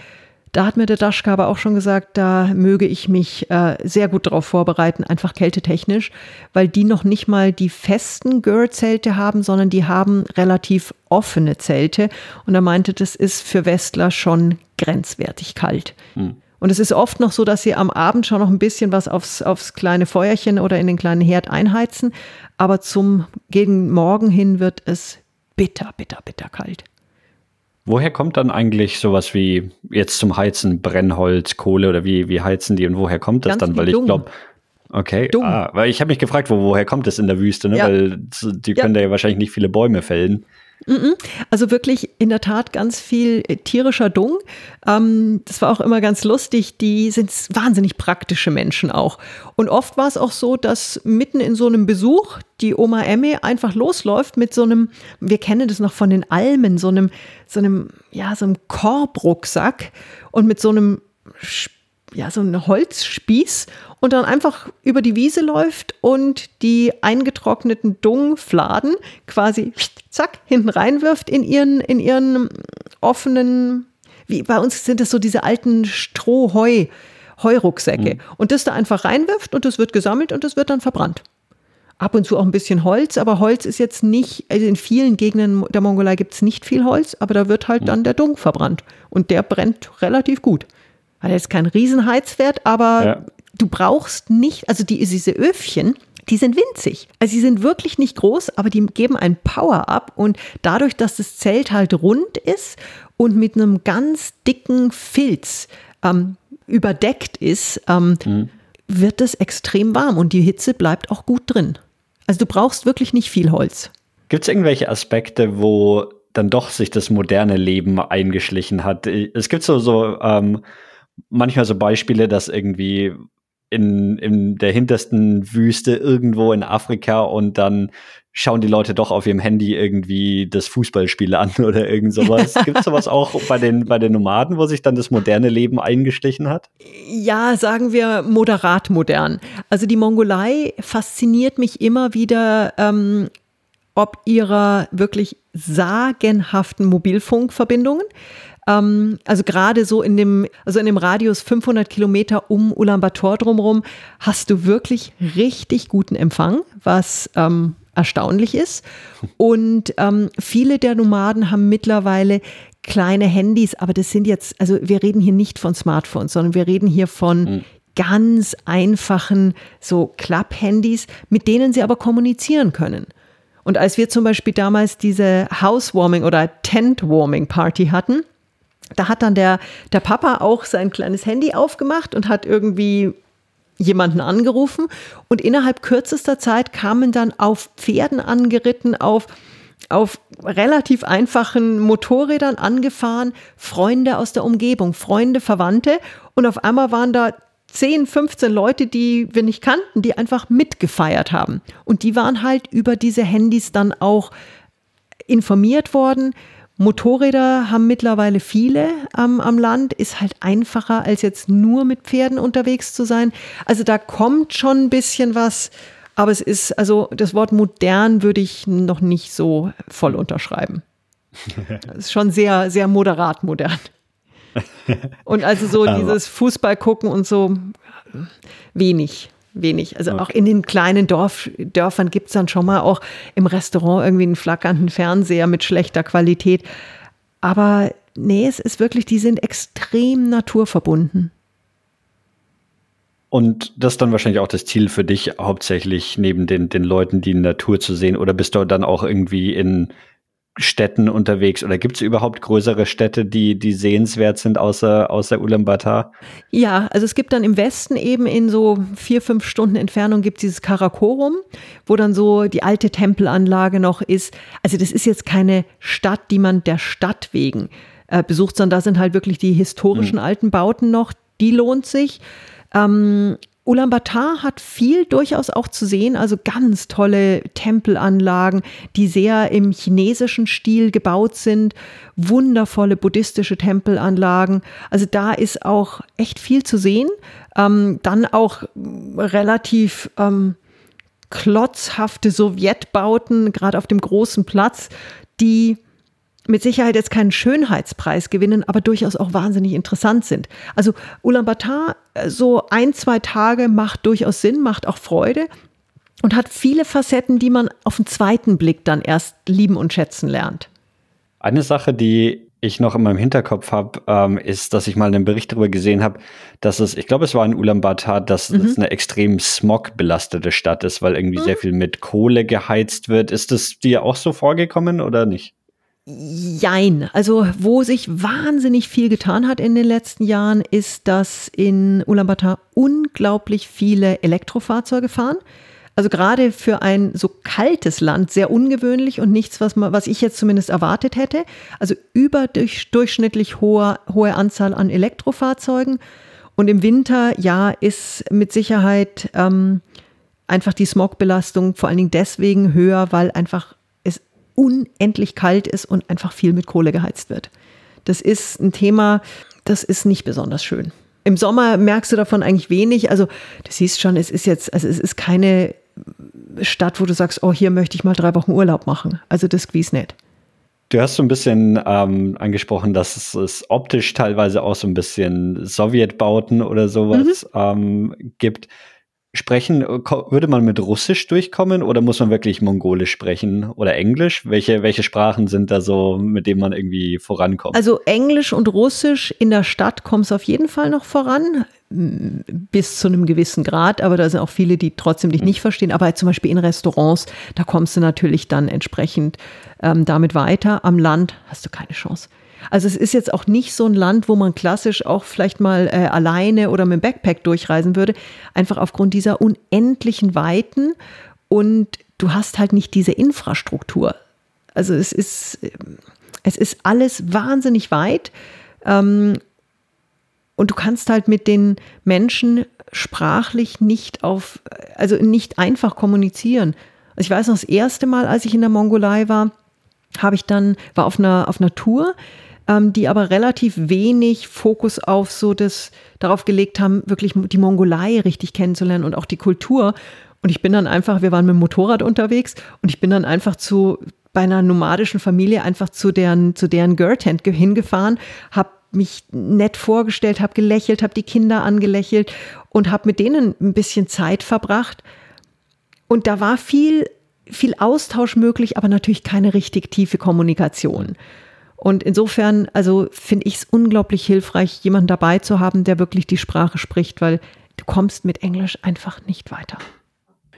Da hat mir der Daschka aber auch schon gesagt, da möge ich mich äh, sehr gut darauf vorbereiten, einfach kältetechnisch, weil die noch nicht mal die festen Gür-Zelte haben, sondern die haben relativ offene Zelte. Und er meinte, das ist für Westler schon grenzwertig kalt. Hm. Und es ist oft noch so, dass sie am Abend schon noch ein bisschen was aufs, aufs kleine Feuerchen oder in den kleinen Herd einheizen. Aber zum gegen Morgen hin wird es bitter, bitter, bitter kalt. Woher kommt dann eigentlich sowas wie jetzt zum Heizen Brennholz, Kohle oder wie, wie heizen die und woher kommt das Ganz dann? Weil ich glaube, okay, ah, weil ich habe mich gefragt, wo, woher kommt das in der Wüste, ne? Ja. Weil die können ja. da ja wahrscheinlich nicht viele Bäume fällen. Also wirklich in der Tat ganz viel äh, tierischer Dung. Ähm, das war auch immer ganz lustig. Die sind wahnsinnig praktische Menschen auch. Und oft war es auch so, dass mitten in so einem Besuch die Oma Emme einfach losläuft mit so einem, wir kennen das noch von den Almen, so einem, so einem, ja, so einem Korbrucksack und mit so einem ja, so ein Holzspieß und dann einfach über die Wiese läuft und die eingetrockneten Dungfladen quasi zack hinten reinwirft in ihren, in ihren offenen, wie bei uns sind es so diese alten Strohheu, Heurucksäcke mhm. und das da einfach reinwirft und das wird gesammelt und das wird dann verbrannt. Ab und zu auch ein bisschen Holz, aber Holz ist jetzt nicht, also in vielen Gegenden der Mongolei gibt es nicht viel Holz, aber da wird halt mhm. dann der Dung verbrannt und der brennt relativ gut. Hat jetzt keinen Riesenheizwert, aber ja. du brauchst nicht, also die, diese Öfchen, die sind winzig. Also sie sind wirklich nicht groß, aber die geben ein Power ab und dadurch, dass das Zelt halt rund ist und mit einem ganz dicken Filz ähm, überdeckt ist, ähm, mhm. wird es extrem warm und die Hitze bleibt auch gut drin. Also du brauchst wirklich nicht viel Holz. Gibt es irgendwelche Aspekte, wo dann doch sich das moderne Leben eingeschlichen hat? Es gibt so, so ähm, manchmal so Beispiele, dass irgendwie in, in der hintersten Wüste irgendwo in Afrika und dann schauen die Leute doch auf ihrem Handy irgendwie das Fußballspiel an [laughs] oder irgend sowas. Gibt es sowas auch bei den, bei den Nomaden, wo sich dann das moderne Leben eingeschlichen hat? Ja, sagen wir moderat modern. Also die Mongolei fasziniert mich immer wieder ähm, ob ihrer wirklich sagenhaften Mobilfunkverbindungen. Ähm, also gerade so in dem, also in dem Radius 500 Kilometer um Ulaanbaatar drumherum hast du wirklich richtig guten Empfang, was ähm, erstaunlich ist. Und ähm, viele der Nomaden haben mittlerweile kleine Handys, aber das sind jetzt, also wir reden hier nicht von Smartphones, sondern wir reden hier von mhm. ganz einfachen so Klapp-Handys, mit denen sie aber kommunizieren können. Und als wir zum Beispiel damals diese Housewarming oder Tent-Warming Party hatten, da hat dann der, der Papa auch sein kleines Handy aufgemacht und hat irgendwie jemanden angerufen. Und innerhalb kürzester Zeit kamen dann auf Pferden angeritten, auf, auf relativ einfachen Motorrädern angefahren, Freunde aus der Umgebung, Freunde, Verwandte. Und auf einmal waren da 10, 15 Leute, die wir nicht kannten, die einfach mitgefeiert haben. Und die waren halt über diese Handys dann auch informiert worden, Motorräder haben mittlerweile viele ähm, am Land, ist halt einfacher, als jetzt nur mit Pferden unterwegs zu sein. Also da kommt schon ein bisschen was, aber es ist, also das Wort modern würde ich noch nicht so voll unterschreiben. Es [laughs] ist schon sehr, sehr moderat modern. Und also so dieses Fußball gucken und so wenig wenig. Also okay. auch in den kleinen Dorf, Dörfern gibt es dann schon mal auch im Restaurant irgendwie einen flackernden Fernseher mit schlechter Qualität. Aber nee, es ist wirklich, die sind extrem naturverbunden. Und das ist dann wahrscheinlich auch das Ziel für dich, hauptsächlich neben den, den Leuten die Natur zu sehen. Oder bist du dann auch irgendwie in Städten unterwegs oder gibt es überhaupt größere Städte, die, die sehenswert sind außer, außer Ulaanbaatar? Ja, also es gibt dann im Westen eben in so vier, fünf Stunden Entfernung gibt es dieses Karakorum, wo dann so die alte Tempelanlage noch ist. Also das ist jetzt keine Stadt, die man der Stadt wegen äh, besucht, sondern da sind halt wirklich die historischen mhm. alten Bauten noch, die lohnt sich. Ähm, Ulaanbaatar hat viel durchaus auch zu sehen, also ganz tolle Tempelanlagen, die sehr im chinesischen Stil gebaut sind, wundervolle buddhistische Tempelanlagen. Also da ist auch echt viel zu sehen. Ähm, dann auch relativ ähm, klotzhafte Sowjetbauten, gerade auf dem großen Platz, die mit Sicherheit jetzt keinen Schönheitspreis gewinnen, aber durchaus auch wahnsinnig interessant sind. Also Ulaanbaatar, äh, so ein, zwei Tage macht durchaus Sinn, macht auch Freude und hat viele Facetten, die man auf den zweiten Blick dann erst lieben und schätzen lernt. Eine Sache, die ich noch in meinem Hinterkopf habe, ähm, ist, dass ich mal einen Bericht darüber gesehen habe, dass es, ich glaube, es war in Ulaanbaatar, dass mhm. es eine extrem smog-belastete Stadt ist, weil irgendwie mhm. sehr viel mit Kohle geheizt wird. Ist das dir auch so vorgekommen oder nicht? Jein. Also, wo sich wahnsinnig viel getan hat in den letzten Jahren, ist, dass in Ulaanbaatar unglaublich viele Elektrofahrzeuge fahren. Also gerade für ein so kaltes Land sehr ungewöhnlich und nichts, was, man, was ich jetzt zumindest erwartet hätte. Also überdurchschnittlich hohe, hohe Anzahl an Elektrofahrzeugen. Und im Winter, ja, ist mit Sicherheit ähm, einfach die Smogbelastung vor allen Dingen deswegen höher, weil einfach unendlich kalt ist und einfach viel mit Kohle geheizt wird. Das ist ein Thema, das ist nicht besonders schön. Im Sommer merkst du davon eigentlich wenig. Also du siehst schon, es ist jetzt, also es ist keine Stadt, wo du sagst, oh, hier möchte ich mal drei Wochen Urlaub machen. Also das gewiss nicht. Du hast so ein bisschen ähm, angesprochen, dass es, es, optisch teilweise auch so ein bisschen Sowjetbauten oder sowas mhm. ähm, gibt. Sprechen, würde man mit Russisch durchkommen oder muss man wirklich Mongolisch sprechen oder Englisch? Welche, welche Sprachen sind da so, mit denen man irgendwie vorankommt? Also Englisch und Russisch in der Stadt kommt es auf jeden Fall noch voran bis zu einem gewissen Grad, aber da sind auch viele, die trotzdem dich nicht verstehen. Aber zum Beispiel in Restaurants, da kommst du natürlich dann entsprechend ähm, damit weiter. Am Land hast du keine Chance. Also es ist jetzt auch nicht so ein Land, wo man klassisch auch vielleicht mal äh, alleine oder mit dem Backpack durchreisen würde, einfach aufgrund dieser unendlichen Weiten und du hast halt nicht diese Infrastruktur. Also es ist, es ist alles wahnsinnig weit ähm, und du kannst halt mit den Menschen sprachlich nicht auf, also nicht einfach kommunizieren. Also ich weiß noch, das erste Mal, als ich in der Mongolei war, habe ich dann, war auf einer, auf einer Tour, ähm, die aber relativ wenig Fokus auf so das, darauf gelegt haben, wirklich die Mongolei richtig kennenzulernen und auch die Kultur. Und ich bin dann einfach, wir waren mit dem Motorrad unterwegs und ich bin dann einfach zu, bei einer nomadischen Familie einfach zu deren, zu deren Girl-Tent hingefahren, habe mich nett vorgestellt, habe gelächelt, habe die Kinder angelächelt und habe mit denen ein bisschen Zeit verbracht. Und da war viel, viel Austausch möglich, aber natürlich keine richtig tiefe Kommunikation. Und insofern, also finde ich es unglaublich hilfreich, jemanden dabei zu haben, der wirklich die Sprache spricht, weil du kommst mit Englisch einfach nicht weiter.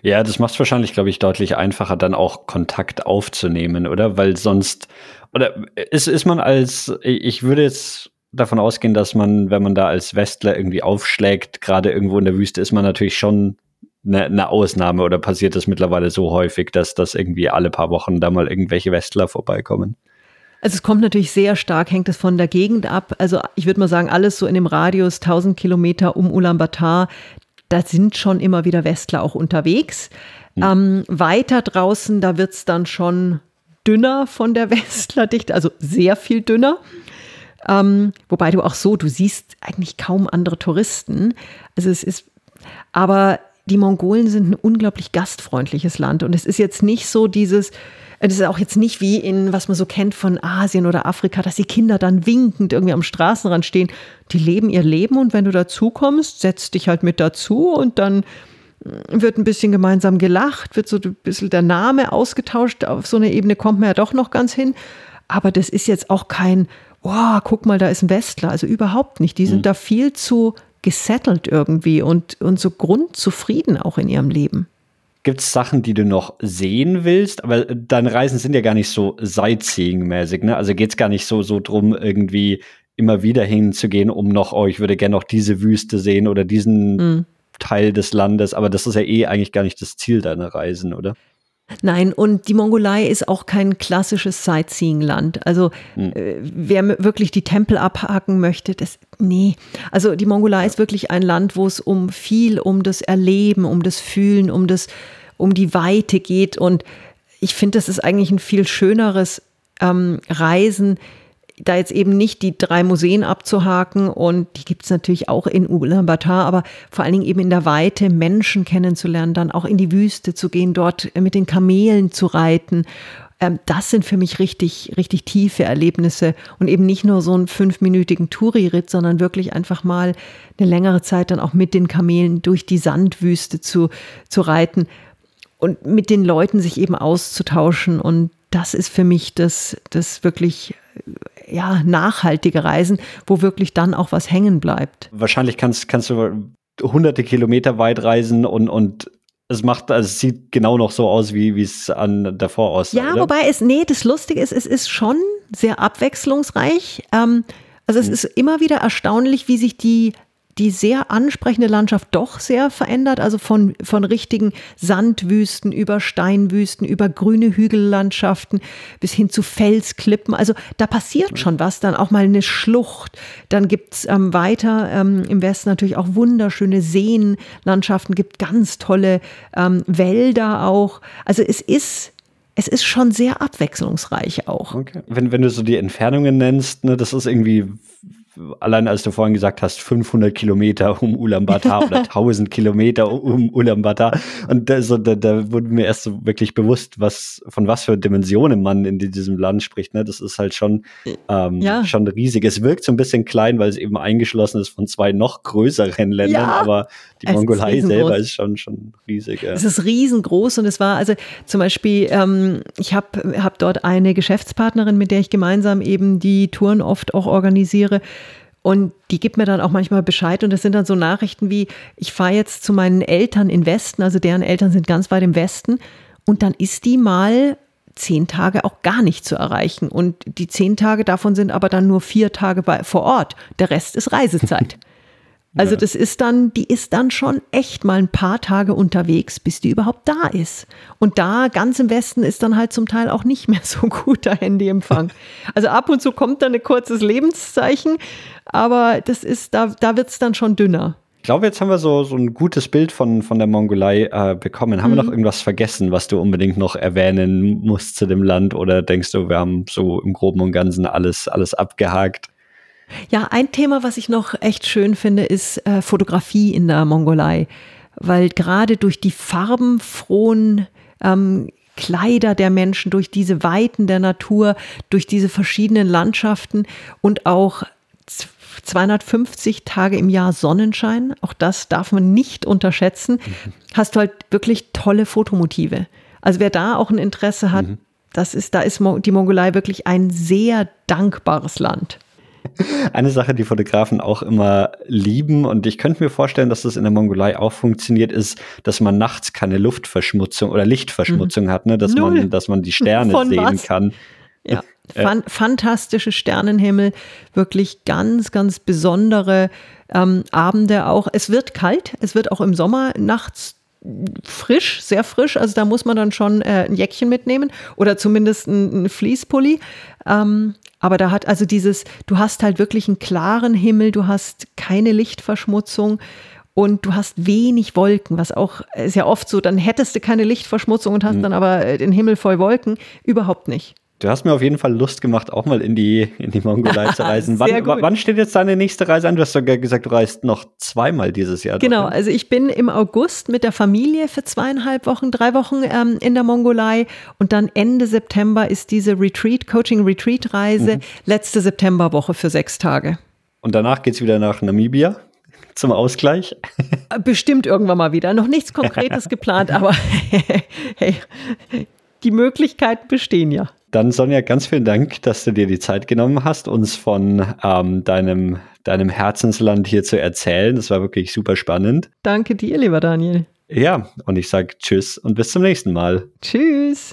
Ja, das macht es wahrscheinlich, glaube ich, deutlich einfacher, dann auch Kontakt aufzunehmen, oder? Weil sonst, oder ist, ist man als, ich würde jetzt davon ausgehen, dass man, wenn man da als Westler irgendwie aufschlägt, gerade irgendwo in der Wüste, ist man natürlich schon eine, eine Ausnahme oder passiert das mittlerweile so häufig, dass das irgendwie alle paar Wochen da mal irgendwelche Westler vorbeikommen? Also es kommt natürlich sehr stark, hängt es von der Gegend ab. Also ich würde mal sagen, alles so in dem Radius 1000 Kilometer um Ulaanbaatar, da sind schon immer wieder Westler auch unterwegs. Mhm. Ähm, weiter draußen, da wird es dann schon dünner von der [laughs] Westlerdichte, also sehr viel dünner. Ähm, wobei du auch so, du siehst eigentlich kaum andere Touristen. Also es ist, aber die Mongolen sind ein unglaublich gastfreundliches Land und es ist jetzt nicht so dieses, es ist auch jetzt nicht wie in, was man so kennt von Asien oder Afrika, dass die Kinder dann winkend irgendwie am Straßenrand stehen. Die leben ihr Leben und wenn du dazukommst, setzt dich halt mit dazu und dann wird ein bisschen gemeinsam gelacht, wird so ein bisschen der Name ausgetauscht. Auf so eine Ebene kommt man ja doch noch ganz hin. Aber das ist jetzt auch kein, oh, guck mal, da ist ein Westler. Also überhaupt nicht. Die sind mhm. da viel zu gesettelt irgendwie und, und so grundzufrieden auch in ihrem Leben. Gibt es Sachen, die du noch sehen willst? Aber deine Reisen sind ja gar nicht so Sightseeing-mäßig, ne? Also geht es gar nicht so, so drum, irgendwie immer wieder hinzugehen, um noch, oh, ich würde gerne noch diese Wüste sehen oder diesen mhm. Teil des Landes. Aber das ist ja eh eigentlich gar nicht das Ziel deiner Reisen, oder? Nein, und die Mongolei ist auch kein klassisches Sightseeing-Land. Also hm. äh, wer wirklich die Tempel abhaken möchte, das nee. Also die Mongolei ist wirklich ein Land, wo es um viel um das Erleben, um das Fühlen, um das um die Weite geht und ich finde, das ist eigentlich ein viel schöneres ähm, Reisen, da jetzt eben nicht die drei Museen abzuhaken und die gibt es natürlich auch in Ulaanbaatar, aber vor allen Dingen eben in der Weite Menschen kennenzulernen, dann auch in die Wüste zu gehen, dort mit den Kamelen zu reiten. Ähm, das sind für mich richtig, richtig tiefe Erlebnisse und eben nicht nur so einen fünfminütigen Touri-Ritt, sondern wirklich einfach mal eine längere Zeit dann auch mit den Kamelen durch die Sandwüste zu, zu reiten und mit den Leuten sich eben auszutauschen und das ist für mich das, das wirklich ja, nachhaltige Reisen, wo wirklich dann auch was hängen bleibt. Wahrscheinlich kannst, kannst du hunderte Kilometer weit reisen und, und es macht, also es sieht genau noch so aus, wie es an davor aussah. Ja, oder? wobei es, nee, das Lustige ist, es ist schon sehr abwechslungsreich. Ähm, also es hm. ist immer wieder erstaunlich, wie sich die die sehr ansprechende Landschaft doch sehr verändert, also von, von richtigen Sandwüsten über Steinwüsten, über grüne Hügellandschaften bis hin zu Felsklippen. Also da passiert schon was, dann auch mal eine Schlucht. Dann gibt's ähm, weiter ähm, im Westen natürlich auch wunderschöne Seenlandschaften, gibt ganz tolle ähm, Wälder auch. Also es ist es ist schon sehr abwechslungsreich auch. Okay. Wenn, wenn du so die Entfernungen nennst, ne, das ist irgendwie allein als du vorhin gesagt hast, 500 Kilometer um Ulaanbaatar [laughs] oder 1000 Kilometer um Ulaanbaatar. Und da, so, da, da wurde mir erst so wirklich bewusst, was, von was für Dimensionen man in diesem Land spricht. Ne? Das ist halt schon, ähm, ja. schon riesig. Es wirkt so ein bisschen klein, weil es eben eingeschlossen ist von zwei noch größeren Ländern, ja. aber die es Mongolei ist selber ist schon, schon riesig. Ja. Es ist riesengroß und es war, also zum Beispiel, ähm, ich habe hab dort eine Geschäftspartnerin, mit der ich gemeinsam eben die Touren oft auch organisiere. Und die gibt mir dann auch manchmal Bescheid. Und das sind dann so Nachrichten wie, ich fahre jetzt zu meinen Eltern in Westen, also deren Eltern sind ganz weit im Westen. Und dann ist die mal zehn Tage auch gar nicht zu erreichen. Und die zehn Tage davon sind aber dann nur vier Tage bei, vor Ort. Der Rest ist Reisezeit. [laughs] Also das ist dann, die ist dann schon echt mal ein paar Tage unterwegs, bis die überhaupt da ist. Und da ganz im Westen ist dann halt zum Teil auch nicht mehr so [laughs] guter Handyempfang. Also ab und zu kommt dann ein kurzes Lebenszeichen, aber das ist, da, da wird es dann schon dünner. Ich glaube, jetzt haben wir so, so ein gutes Bild von, von der Mongolei äh, bekommen. Haben mhm. wir noch irgendwas vergessen, was du unbedingt noch erwähnen musst zu dem Land? Oder denkst du, wir haben so im Groben und Ganzen alles, alles abgehakt? Ja, ein Thema, was ich noch echt schön finde, ist äh, Fotografie in der Mongolei, weil gerade durch die farbenfrohen ähm, Kleider der Menschen, durch diese Weiten der Natur, durch diese verschiedenen Landschaften und auch 250 Tage im Jahr Sonnenschein, auch das darf man nicht unterschätzen, mhm. hast du halt wirklich tolle Fotomotive. Also wer da auch ein Interesse hat, mhm. das ist, da ist die Mongolei wirklich ein sehr dankbares Land. Eine Sache, die Fotografen auch immer lieben und ich könnte mir vorstellen, dass das in der Mongolei auch funktioniert, ist, dass man nachts keine Luftverschmutzung oder Lichtverschmutzung mhm. hat, ne? dass, man, dass man die Sterne Von sehen was? kann. Ja, Fan fantastische Sternenhimmel, wirklich ganz, ganz besondere ähm, Abende auch. Es wird kalt, es wird auch im Sommer nachts frisch, sehr frisch. Also da muss man dann schon äh, ein Jäckchen mitnehmen oder zumindest ein, ein Fließpulli. Ähm, aber da hat also dieses, du hast halt wirklich einen klaren Himmel, du hast keine Lichtverschmutzung und du hast wenig Wolken, was auch ist ja oft so, dann hättest du keine Lichtverschmutzung und hast mhm. dann aber äh, den Himmel voll Wolken. Überhaupt nicht. Du hast mir auf jeden Fall Lust gemacht, auch mal in die, in die Mongolei zu [laughs] reisen. wann, wann, steht jetzt deine nächste Reise an? Du hast sogar gesagt, du reist noch zweimal dieses Jahr. Genau, also ich bin im August mit der Familie für zweieinhalb Wochen, drei Wochen ähm, in der Mongolei und dann Ende September ist diese Retreat, Coaching-Retreat-Reise, mhm. letzte Septemberwoche für sechs Tage. Und danach geht es wieder nach Namibia [laughs] zum Ausgleich? Äh, bestimmt irgendwann mal wieder. Noch nichts Konkretes [laughs] geplant, aber hey, die Möglichkeiten bestehen ja. Dann Sonja, ganz vielen Dank, dass du dir die Zeit genommen hast, uns von ähm, deinem, deinem Herzensland hier zu erzählen. Das war wirklich super spannend. Danke dir, lieber Daniel. Ja, und ich sage Tschüss und bis zum nächsten Mal. Tschüss.